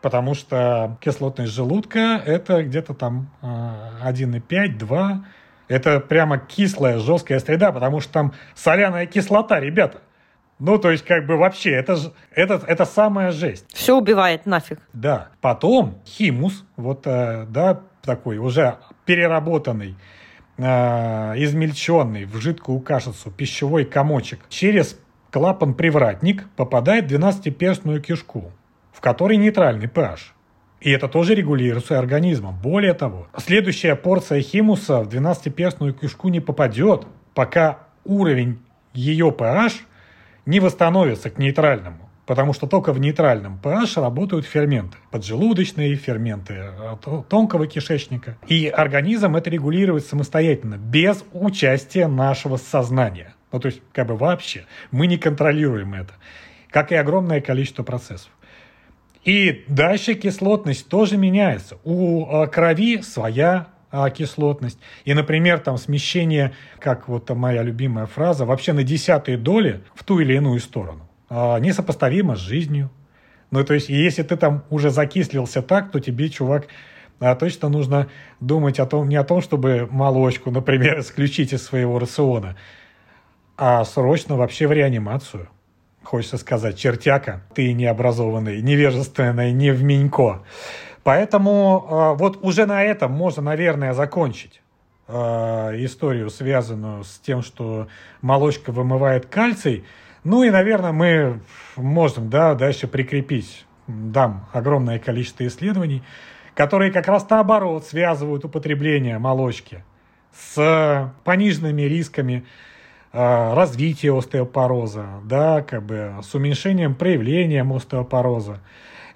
Потому что кислотность желудка это где-то там 1,5, 2. Это прямо кислая, жесткая среда, потому что там соляная кислота, ребята. Ну, то есть, как бы вообще, это, это, это самая жесть.
Все убивает нафиг.
Да. Потом химус, вот, э, да, такой уже переработанный, э, измельченный в жидкую кашицу пищевой комочек через клапан-привратник попадает в 12-перстную кишку, в которой нейтральный pH. И это тоже регулируется организмом. Более того, следующая порция химуса в 12-перстную кишку не попадет, пока уровень ее pH не восстановится к нейтральному, потому что только в нейтральном pH работают ферменты, поджелудочные ферменты э, тонкого кишечника. И организм это регулирует самостоятельно, без участия нашего сознания. Ну, то есть, как бы вообще, мы не контролируем это, как и огромное количество процессов. И дальше кислотность тоже меняется. У э, крови своя а, кислотность. И, например, там смещение, как вот моя любимая фраза, вообще на десятые доли в ту или иную сторону. А, несопоставимо с жизнью. Ну, то есть, если ты там уже закислился так, то тебе, чувак, а, точно нужно думать о том, не о том, чтобы молочку, например, исключить из своего рациона, а срочно вообще в реанимацию. Хочется сказать, чертяка, ты необразованный, невежественный, не в Минько. Поэтому э, вот уже на этом можно, наверное, закончить э, историю, связанную с тем, что молочка вымывает кальций. Ну и, наверное, мы можем да, дальше прикрепить, дам огромное количество исследований, которые как раз наоборот связывают употребление молочки с пониженными рисками развития остеопороза, да, как бы с уменьшением проявления остеопороза.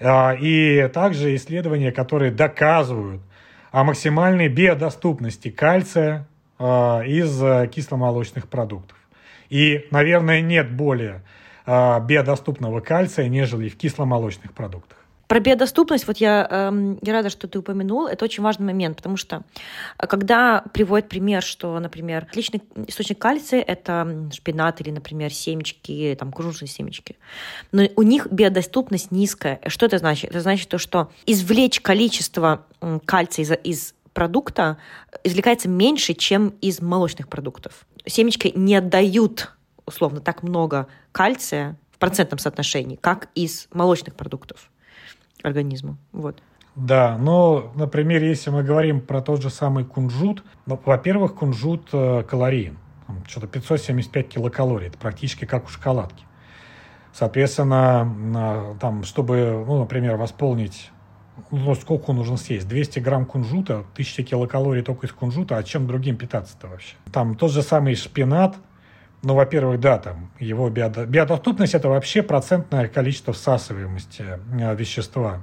А, и также исследования, которые доказывают о максимальной биодоступности кальция а, из кисломолочных продуктов. И, наверное, нет более биодоступного кальция, нежели в кисломолочных продуктах.
Про биодоступность, вот я, э, я рада, что ты упомянул, это очень важный момент, потому что э, когда приводят пример, что, например, отличный источник кальция – это шпинат или, например, семечки, там, кукурузные семечки, но у них биодоступность низкая. Что это значит? Это значит то, что извлечь количество кальция из, из продукта извлекается меньше, чем из молочных продуктов. Семечки не отдают, условно, так много кальция в процентном соотношении, как из молочных продуктов организму. Вот.
Да, но, например, если мы говорим про тот же самый кунжут, ну, во-первых, кунжут э, калорийен. Что-то 575 килокалорий. Это практически как у шоколадки. Соответственно, там, чтобы, ну, например, восполнить ну, сколько нужно съесть? 200 грамм кунжута, 1000 килокалорий только из кунжута, а чем другим питаться-то вообще? Там тот же самый шпинат, ну, во-первых, да, там его биодо... биодоступность – это вообще процентное количество всасываемости э, вещества,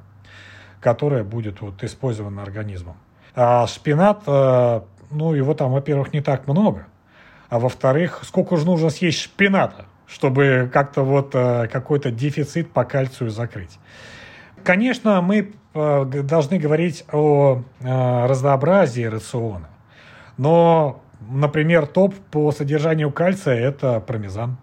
которое будет вот использовано организмом. А шпинат, э, ну, его там, во-первых, не так много, а во-вторых, сколько же нужно съесть шпината, чтобы как-то вот э, какой-то дефицит по кальцию закрыть. Конечно, мы должны говорить о разнообразии рациона. Но, например, топ по содержанию кальция – это пармезан.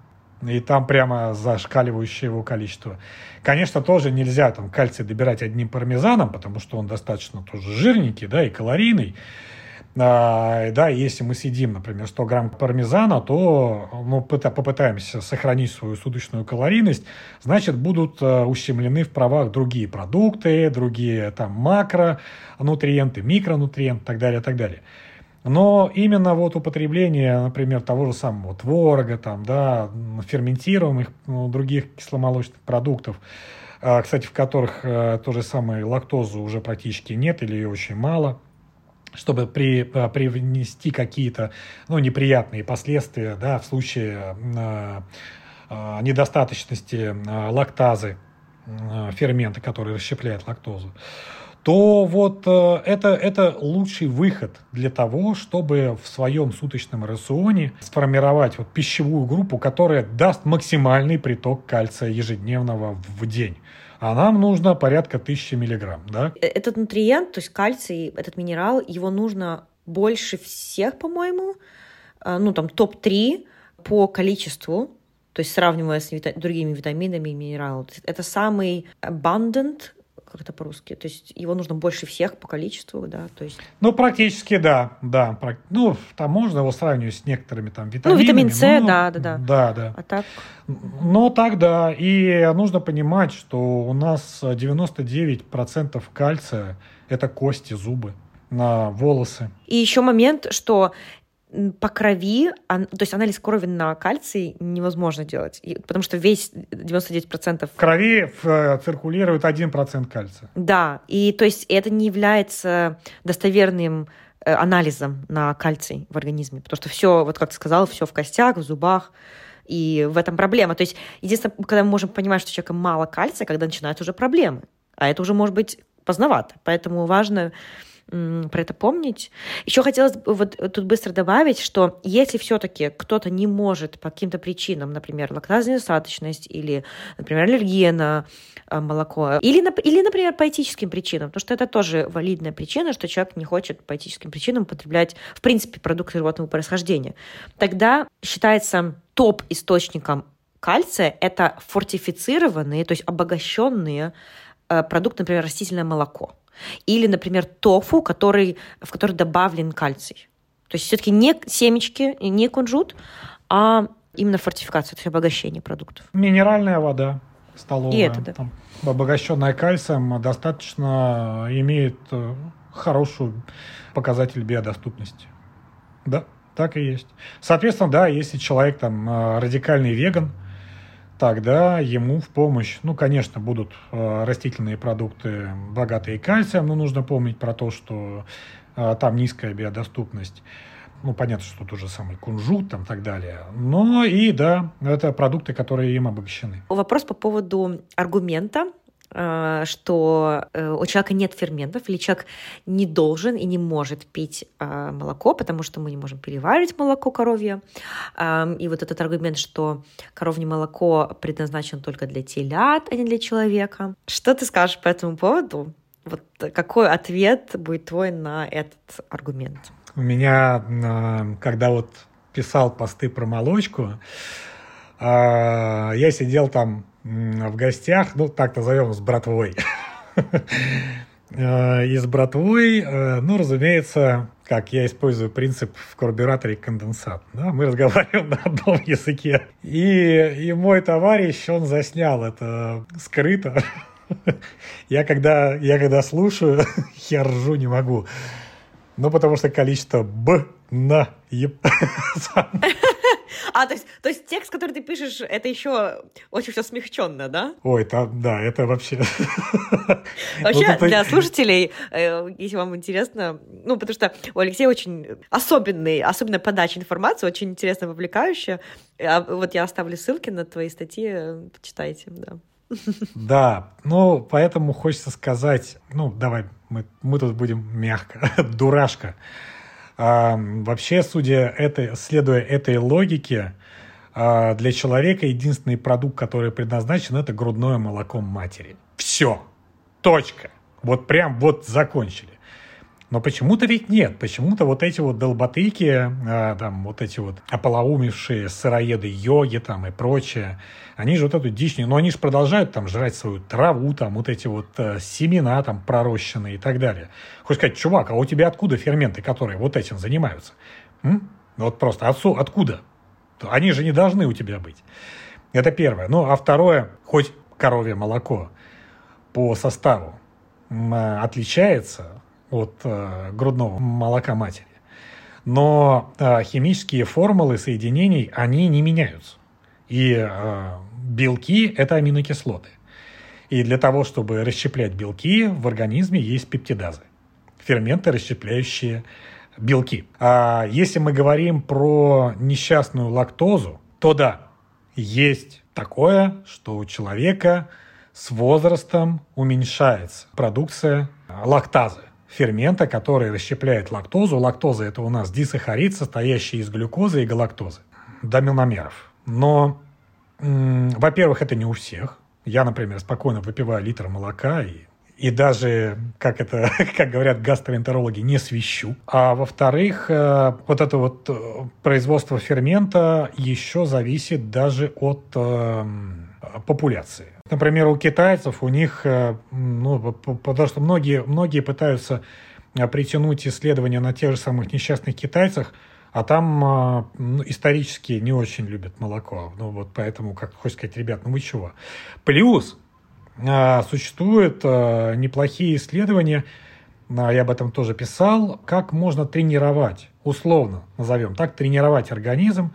И там прямо зашкаливающее его количество. Конечно, тоже нельзя там кальций добирать одним пармезаном, потому что он достаточно тоже жирненький, да, и калорийный. А, да, если мы съедим, например, 100 грамм пармезана, то ну, попытаемся сохранить свою суточную калорийность, значит, будут э, ущемлены в правах другие продукты, другие там макронутриенты, микронутриенты и так далее, и так далее. Но именно вот употребление, например, того же самого творога, там, да, ферментируемых ну, других кисломолочных продуктов, а, кстати, в которых э, то же самое лактозы уже практически нет или ее очень мало, чтобы при, а, привнести какие-то ну, неприятные последствия да, в случае э, недостаточности лактазы, фермента, который расщепляет лактозу то вот э, это, это лучший выход для того, чтобы в своем суточном рационе сформировать вот пищевую группу, которая даст максимальный приток кальция ежедневного в день. А нам нужно порядка тысячи миллиграмм, да?
Э, этот нутриент, то есть кальций, этот минерал, его нужно больше всех, по-моему, э, ну там топ-3 по количеству, то есть сравнивая с другими витаминами и минералами. Это самый abundant как это по-русски? То есть его нужно больше всех по количеству, да, то есть...
Ну, практически, да, да. Ну, там можно его сравнивать с некоторыми там витаминами.
Ну, витамин С, ну, да, да, да.
Да, да.
А так?
Но так, да. И нужно понимать, что у нас 99% кальция – это кости, зубы на волосы.
И еще момент, что по крови, то есть анализ крови на кальций невозможно делать, потому что весь 99%...
В крови э, циркулирует 1% кальция.
Да, и то есть это не является достоверным э, анализом на кальций в организме, потому что все, вот как ты сказала, все в костях, в зубах, и в этом проблема. То есть единственное, когда мы можем понимать, что у человека мало кальция, когда начинаются уже проблемы, а это уже может быть поздновато. Поэтому важно про это помнить. Еще хотелось вот тут быстро добавить, что если все-таки кто-то не может по каким-то причинам, например, лактазная недостаточность или, например, аллергия на а, молоко, или, или, например, по этическим причинам, потому что это тоже валидная причина, что человек не хочет по этическим причинам потреблять, в принципе, продукты животного происхождения, тогда считается топ-источником кальция это фортифицированные, то есть обогащенные э, продукты, например, растительное молоко. Или, например, тофу, который, в который добавлен кальций. То есть все-таки не семечки, не кунжут, а именно фортификация, то есть обогащение продуктов.
Минеральная вода столовая.
И это, да.
Там, обогащенная кальцием достаточно имеет э, хорошую показатель биодоступности. Да, так и есть. Соответственно, да, если человек там э, радикальный веган – тогда ему в помощь, ну, конечно, будут э, растительные продукты, богатые кальцием, но нужно помнить про то, что э, там низкая биодоступность. Ну, понятно, что тут же самый кунжут там и так далее. Но и, да, это продукты, которые им обогащены.
Вопрос по поводу аргумента что э, у человека нет ферментов, или человек не должен и не может пить э, молоко, потому что мы не можем переваривать молоко коровье. И вот этот аргумент, что коровье молоко предназначено только для телят, а не для человека. Что ты скажешь по этому поводу? Вот какой ответ будет твой на этот аргумент?
У меня, когда вот писал посты про молочку, я сидел там в гостях, ну, так назовем, с братвой. Э, и с братвой, э, ну, разумеется, как я использую принцип в карбюраторе конденсат. Да? Мы разговариваем на одном языке. И, и мой товарищ, он заснял это скрыто. Я когда, я когда слушаю, я ржу не могу. Ну, потому что количество «б» на «еб».
А, то есть, то есть текст, который ты пишешь, это еще очень все смягченно, да?
Ой, там, да, это вообще...
Вообще, для слушателей, э, если вам интересно, ну, потому что у Алексея очень особенный, особенная подача информации, очень интересно вовлекающая. А вот я оставлю ссылки на твои статьи, почитайте, да.
Да, ну, поэтому хочется сказать, ну, давай, мы, мы тут будем мягко, дурашка. А, вообще, судя этой, следуя этой логике, а, для человека единственный продукт, который предназначен, это грудное молоко матери. Все. Точка. Вот прям вот закончили. Но почему-то ведь нет. Почему-то вот эти вот долботыки, а, там вот эти вот ополоумевшие сыроеды йоги там и прочее, они же вот эту дичь, но они же продолжают там жрать свою траву, там вот эти вот э, семена там пророщенные и так далее. Хочешь сказать, чувак, а у тебя откуда ферменты, которые вот этим занимаются? М? Вот просто отцу, откуда? Они же не должны у тебя быть. Это первое. Ну, а второе, хоть коровье молоко по составу отличается от э, грудного молока матери. Но э, химические формулы соединений, они не меняются. И э, белки – это аминокислоты. И для того, чтобы расщеплять белки, в организме есть пептидазы. Ферменты, расщепляющие белки. А если мы говорим про несчастную лактозу, то да, есть такое, что у человека с возрастом уменьшается продукция лактазы фермента, который расщепляет лактозу. Лактоза – это у нас дисахарид, состоящий из глюкозы и галактозы, до меломеров. Но, во-первых, это не у всех. Я, например, спокойно выпиваю литр молока и и даже, как это, как говорят гастроэнтерологи, не свищу. А во-вторых, э, вот это вот э, производство фермента еще зависит даже от э, популяции. Например, у китайцев у них, э, ну, потому что многие, многие пытаются э, притянуть исследования на тех же самых несчастных китайцах, а там э, ну, исторически не очень любят молоко. Ну вот поэтому, как хочется сказать, ребят, ну вы чего? Плюс существуют неплохие исследования, я об этом тоже писал, как можно тренировать, условно назовем так, тренировать организм,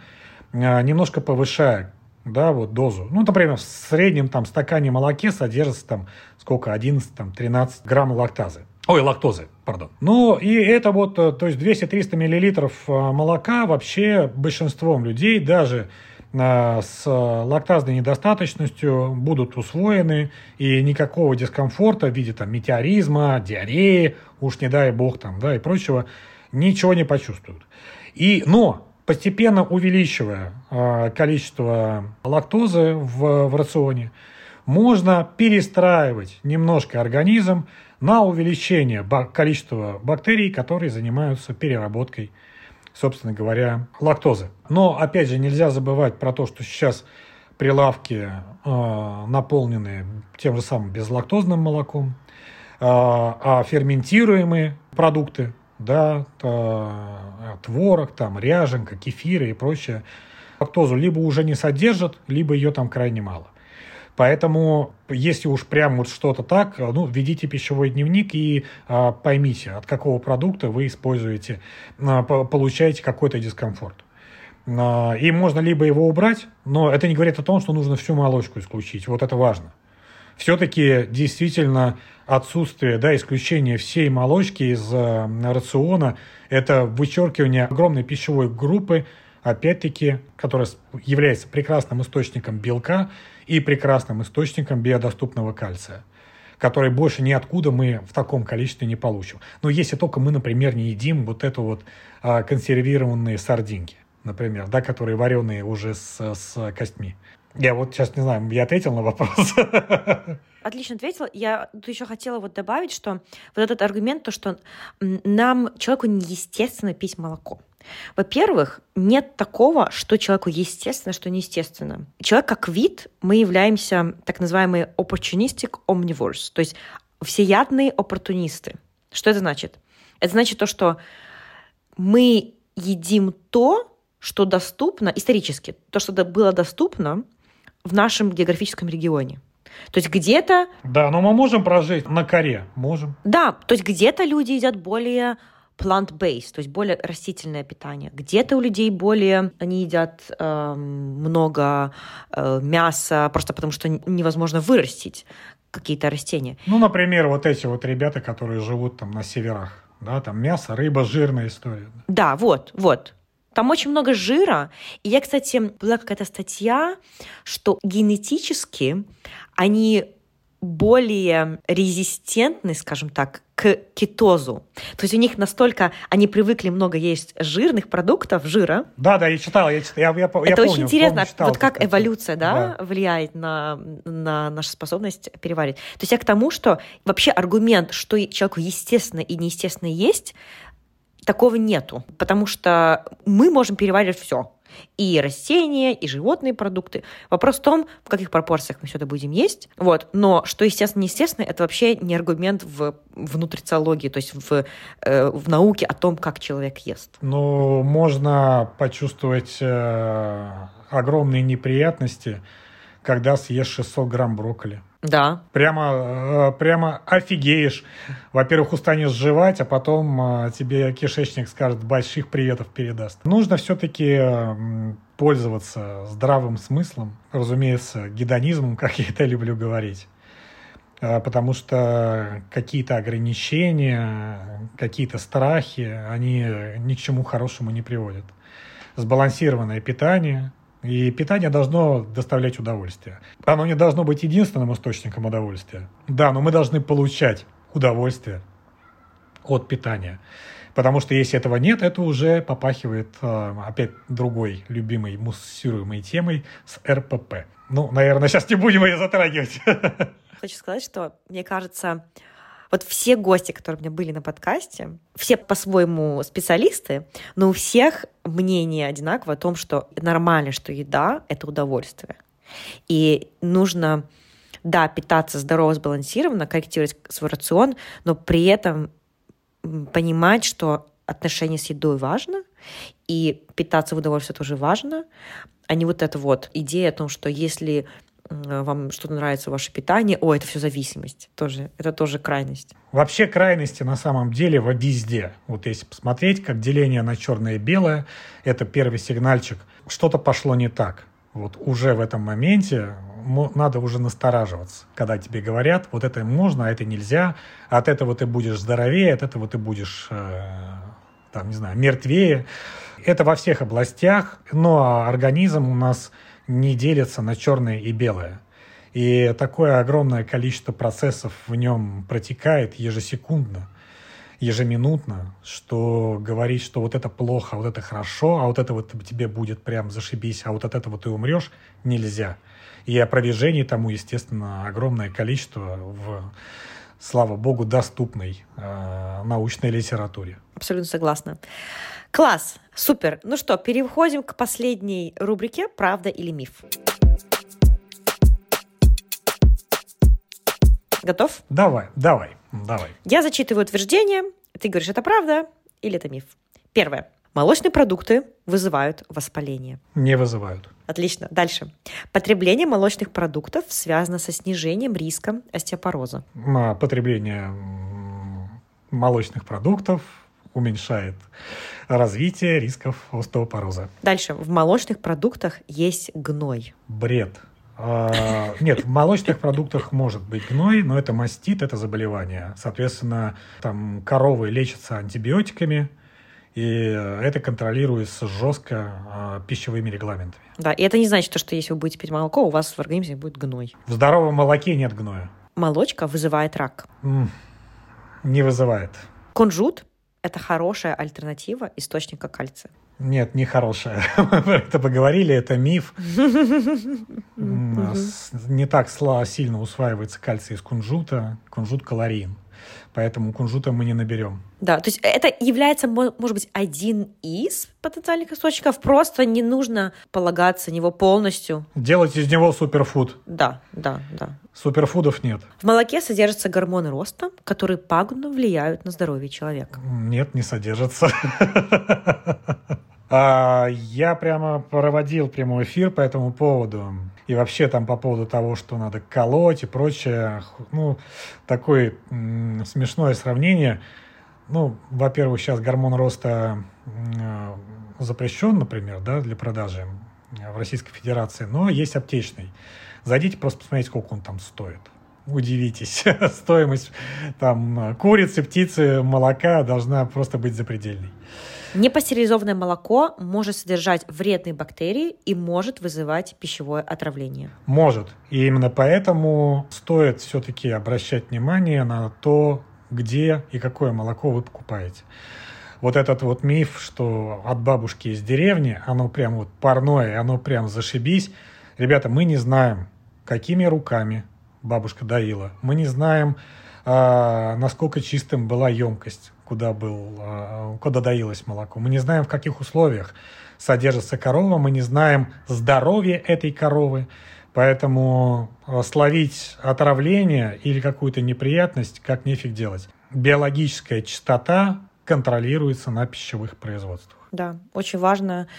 немножко повышая да, вот дозу. Ну, например, в среднем там стакане молоке содержится там сколько, 11, там 13 грамм лактазы. Ой, лактозы, пардон. Ну, и это вот, э, то есть 200-300 миллилитров э, молока вообще большинством людей, даже э, с лактазной недостаточностью будут усвоены, и никакого дискомфорта в виде там метеоризма, диареи, уж не дай бог там, да, и прочего, ничего не почувствуют. И, но постепенно увеличивая а, количество лактозы в, в рационе, можно перестраивать немножко организм на увеличение количества бактерий, которые занимаются переработкой, собственно говоря, лактозы. Но, опять же, нельзя забывать про то, что сейчас прилавки э, наполнены тем же самым безлактозным молоком, э, а ферментируемые продукты, да, творог, там, ряженка, кефиры и прочее, лактозу либо уже не содержат, либо ее там крайне мало. Поэтому, если уж прям вот что-то так, ну, введите пищевой дневник и а, поймите, от какого продукта вы используете, а, получаете какой-то дискомфорт. А, и можно либо его убрать, но это не говорит о том, что нужно всю молочку исключить. Вот это важно все-таки действительно отсутствие, да, исключение всей молочки из э, рациона, это вычеркивание огромной пищевой группы, опять-таки, которая является прекрасным источником белка и прекрасным источником биодоступного кальция который больше ниоткуда мы в таком количестве не получим. Но если только мы, например, не едим вот это вот а, консервированные сардинки, например, да, которые вареные уже с, с костьми. Я вот сейчас не знаю, я ответил на вопрос.
Отлично ответила. Я тут еще хотела вот добавить, что вот этот аргумент, то, что нам, человеку неестественно пить молоко. Во-первых, нет такого, что человеку естественно, что неестественно. Человек как вид, мы являемся так называемые opportunistic omnivores, то есть всеядные оппортунисты. Что это значит? Это значит то, что мы едим то, что доступно исторически, то, что было доступно в нашем географическом регионе. То есть где-то...
Да, но мы можем прожить на коре, можем.
Да, то есть где-то люди едят более plant-based, то есть более растительное питание. Где-то у людей более они едят э, много э, мяса, просто потому что невозможно вырастить какие-то растения.
Ну, например, вот эти вот ребята, которые живут там на северах, да, там мясо, рыба, жирная история.
Да, вот, вот. Там очень много жира. И я, кстати, была какая-то статья, что генетически они более резистентны, скажем так, к кетозу. То есть у них настолько, они привыкли много есть жирных продуктов, жира.
Да, да, я читал, я, читал, я, я,
Это
я
очень
помню,
интересно,
помню, читал
вот как
это.
эволюция да, влияет на, на нашу способность переваривать. То есть я к тому, что вообще аргумент, что человеку естественно и неестественно есть, такого нету, потому что мы можем переваривать все. И растения, и животные продукты. Вопрос в том, в каких пропорциях мы все это будем есть. Вот. Но что естественно, неестественно, это вообще не аргумент в, в то есть в, э, в науке о том, как человек ест.
Ну, можно почувствовать э, огромные неприятности, когда съешь 600 грамм брокколи.
Да.
Прямо, э, прямо офигеешь. Во-первых, устанешь жевать, а потом э, тебе кишечник скажет, больших приветов передаст. Нужно все-таки э, пользоваться здравым смыслом, разумеется, гедонизмом, как я это люблю говорить. Потому что какие-то ограничения, какие-то страхи, они ни к чему хорошему не приводят. Сбалансированное питание, и питание должно доставлять удовольствие. Оно не должно быть единственным источником удовольствия. Да, но мы должны получать удовольствие от питания. Потому что если этого нет, это уже попахивает э, опять другой любимой муссируемой темой с РПП. Ну, наверное, сейчас не будем ее затрагивать.
Хочу сказать, что, мне кажется, вот все гости, которые у меня были на подкасте, все по-своему специалисты, но у всех мнение одинаково о том, что нормально, что еда — это удовольствие. И нужно, да, питаться здорово, сбалансированно, корректировать свой рацион, но при этом понимать, что отношение с едой важно, и питаться в удовольствие тоже важно, а не вот эта вот идея о том, что если вам что-то нравится ваше питание, о, это все зависимость. Тоже, это тоже крайность.
Вообще крайности на самом деле везде. Вот если посмотреть, как деление на черное и белое, это первый сигнальчик. Что-то пошло не так. Вот уже в этом моменте надо уже настораживаться, когда тебе говорят, вот это можно, а это нельзя, от этого ты будешь здоровее, от этого ты будешь, э, там, не знаю, мертвее. Это во всех областях, но организм у нас не делится на черное и белое. И такое огромное количество процессов в нем протекает ежесекундно, ежеминутно, что говорить, что вот это плохо, а вот это хорошо, а вот это вот тебе будет прям зашибись, а вот от этого ты умрешь, нельзя. И опровержений тому, естественно, огромное количество в, слава богу, доступной э, научной литературе.
Абсолютно согласна. Класс, супер. Ну что, переходим к последней рубрике «Правда или миф». Готов?
Давай, давай, давай.
Я зачитываю утверждение, ты говоришь, это правда или это миф. Первое. Молочные продукты вызывают воспаление.
Не вызывают.
Отлично. Дальше. Потребление молочных продуктов связано со снижением риска остеопороза.
Потребление молочных продуктов уменьшает развитие рисков остеопороза.
Дальше. В молочных продуктах есть гной.
Бред. А, нет, в молочных продуктах может быть гной, но это мастит, это заболевание. Соответственно, там коровы лечатся антибиотиками, и это контролируется жестко э, пищевыми регламентами.
Да, и это не значит, что если вы будете пить молоко, у вас в организме будет гной.
В здоровом молоке нет гноя.
Молочка вызывает рак.
Не вызывает.
Кунжут – это хорошая альтернатива источника кальция.
Нет, не хорошая. Мы про это поговорили, это миф. Не так сильно усваивается кальций из кунжута. Кунжут калорийен. Поэтому кунжута мы не наберем.
Да, то есть это является, может быть, один из потенциальных источников. Просто не нужно полагаться на него полностью.
Делать из него суперфуд.
Да, да, да.
Суперфудов нет.
В молоке содержатся гормоны роста, которые пагубно влияют на здоровье человека.
Нет, не содержатся. А, я прямо проводил прямой эфир по этому поводу. И вообще там по поводу того, что надо колоть и прочее. Ну, такое смешное сравнение. Ну, во-первых, сейчас гормон роста запрещен, например, да, для продажи в Российской Федерации, но есть аптечный. Зайдите, просто посмотрите, сколько он там стоит. удивитесь. Стоимость там курицы, птицы, молока должна просто быть запредельной.
Непастеризованное молоко может содержать вредные бактерии и может вызывать пищевое отравление.
Может. И именно поэтому стоит все-таки обращать внимание на то, где и какое молоко вы покупаете. Вот этот вот миф, что от бабушки из деревни, оно прям вот парное, оно прям зашибись. Ребята, мы не знаем, какими руками бабушка доила. Мы не знаем, а, насколько чистым была емкость, куда, был, а, куда доилось молоко. Мы не знаем, в каких условиях содержится корова, мы не знаем здоровье этой коровы. Поэтому а, словить отравление или какую-то неприятность как нефиг делать. Биологическая чистота контролируется на пищевых производствах.
Да, очень важно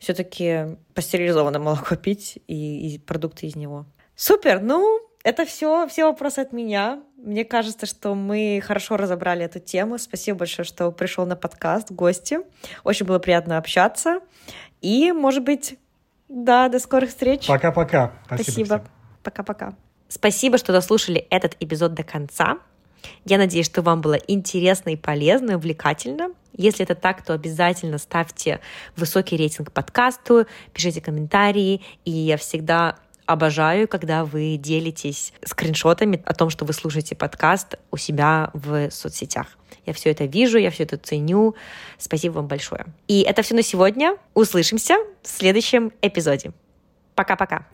все-таки пастеризованное молоко пить и, и продукты из него. Супер, ну, это все, все вопросы от меня. Мне кажется, что мы хорошо разобрали эту тему. Спасибо большое, что пришел на подкаст, гости. Очень было приятно общаться. И, может быть, да, до скорых встреч.
Пока-пока.
Спасибо. Пока-пока. Спасибо, что дослушали этот эпизод до конца. Я надеюсь, что вам было интересно и полезно, и увлекательно. Если это так, то обязательно ставьте высокий рейтинг подкасту, пишите комментарии, и я всегда обожаю, когда вы делитесь скриншотами о том, что вы слушаете подкаст у себя в соцсетях. Я все это вижу, я все это ценю. Спасибо вам большое. И это все на сегодня. Услышимся в следующем эпизоде. Пока-пока.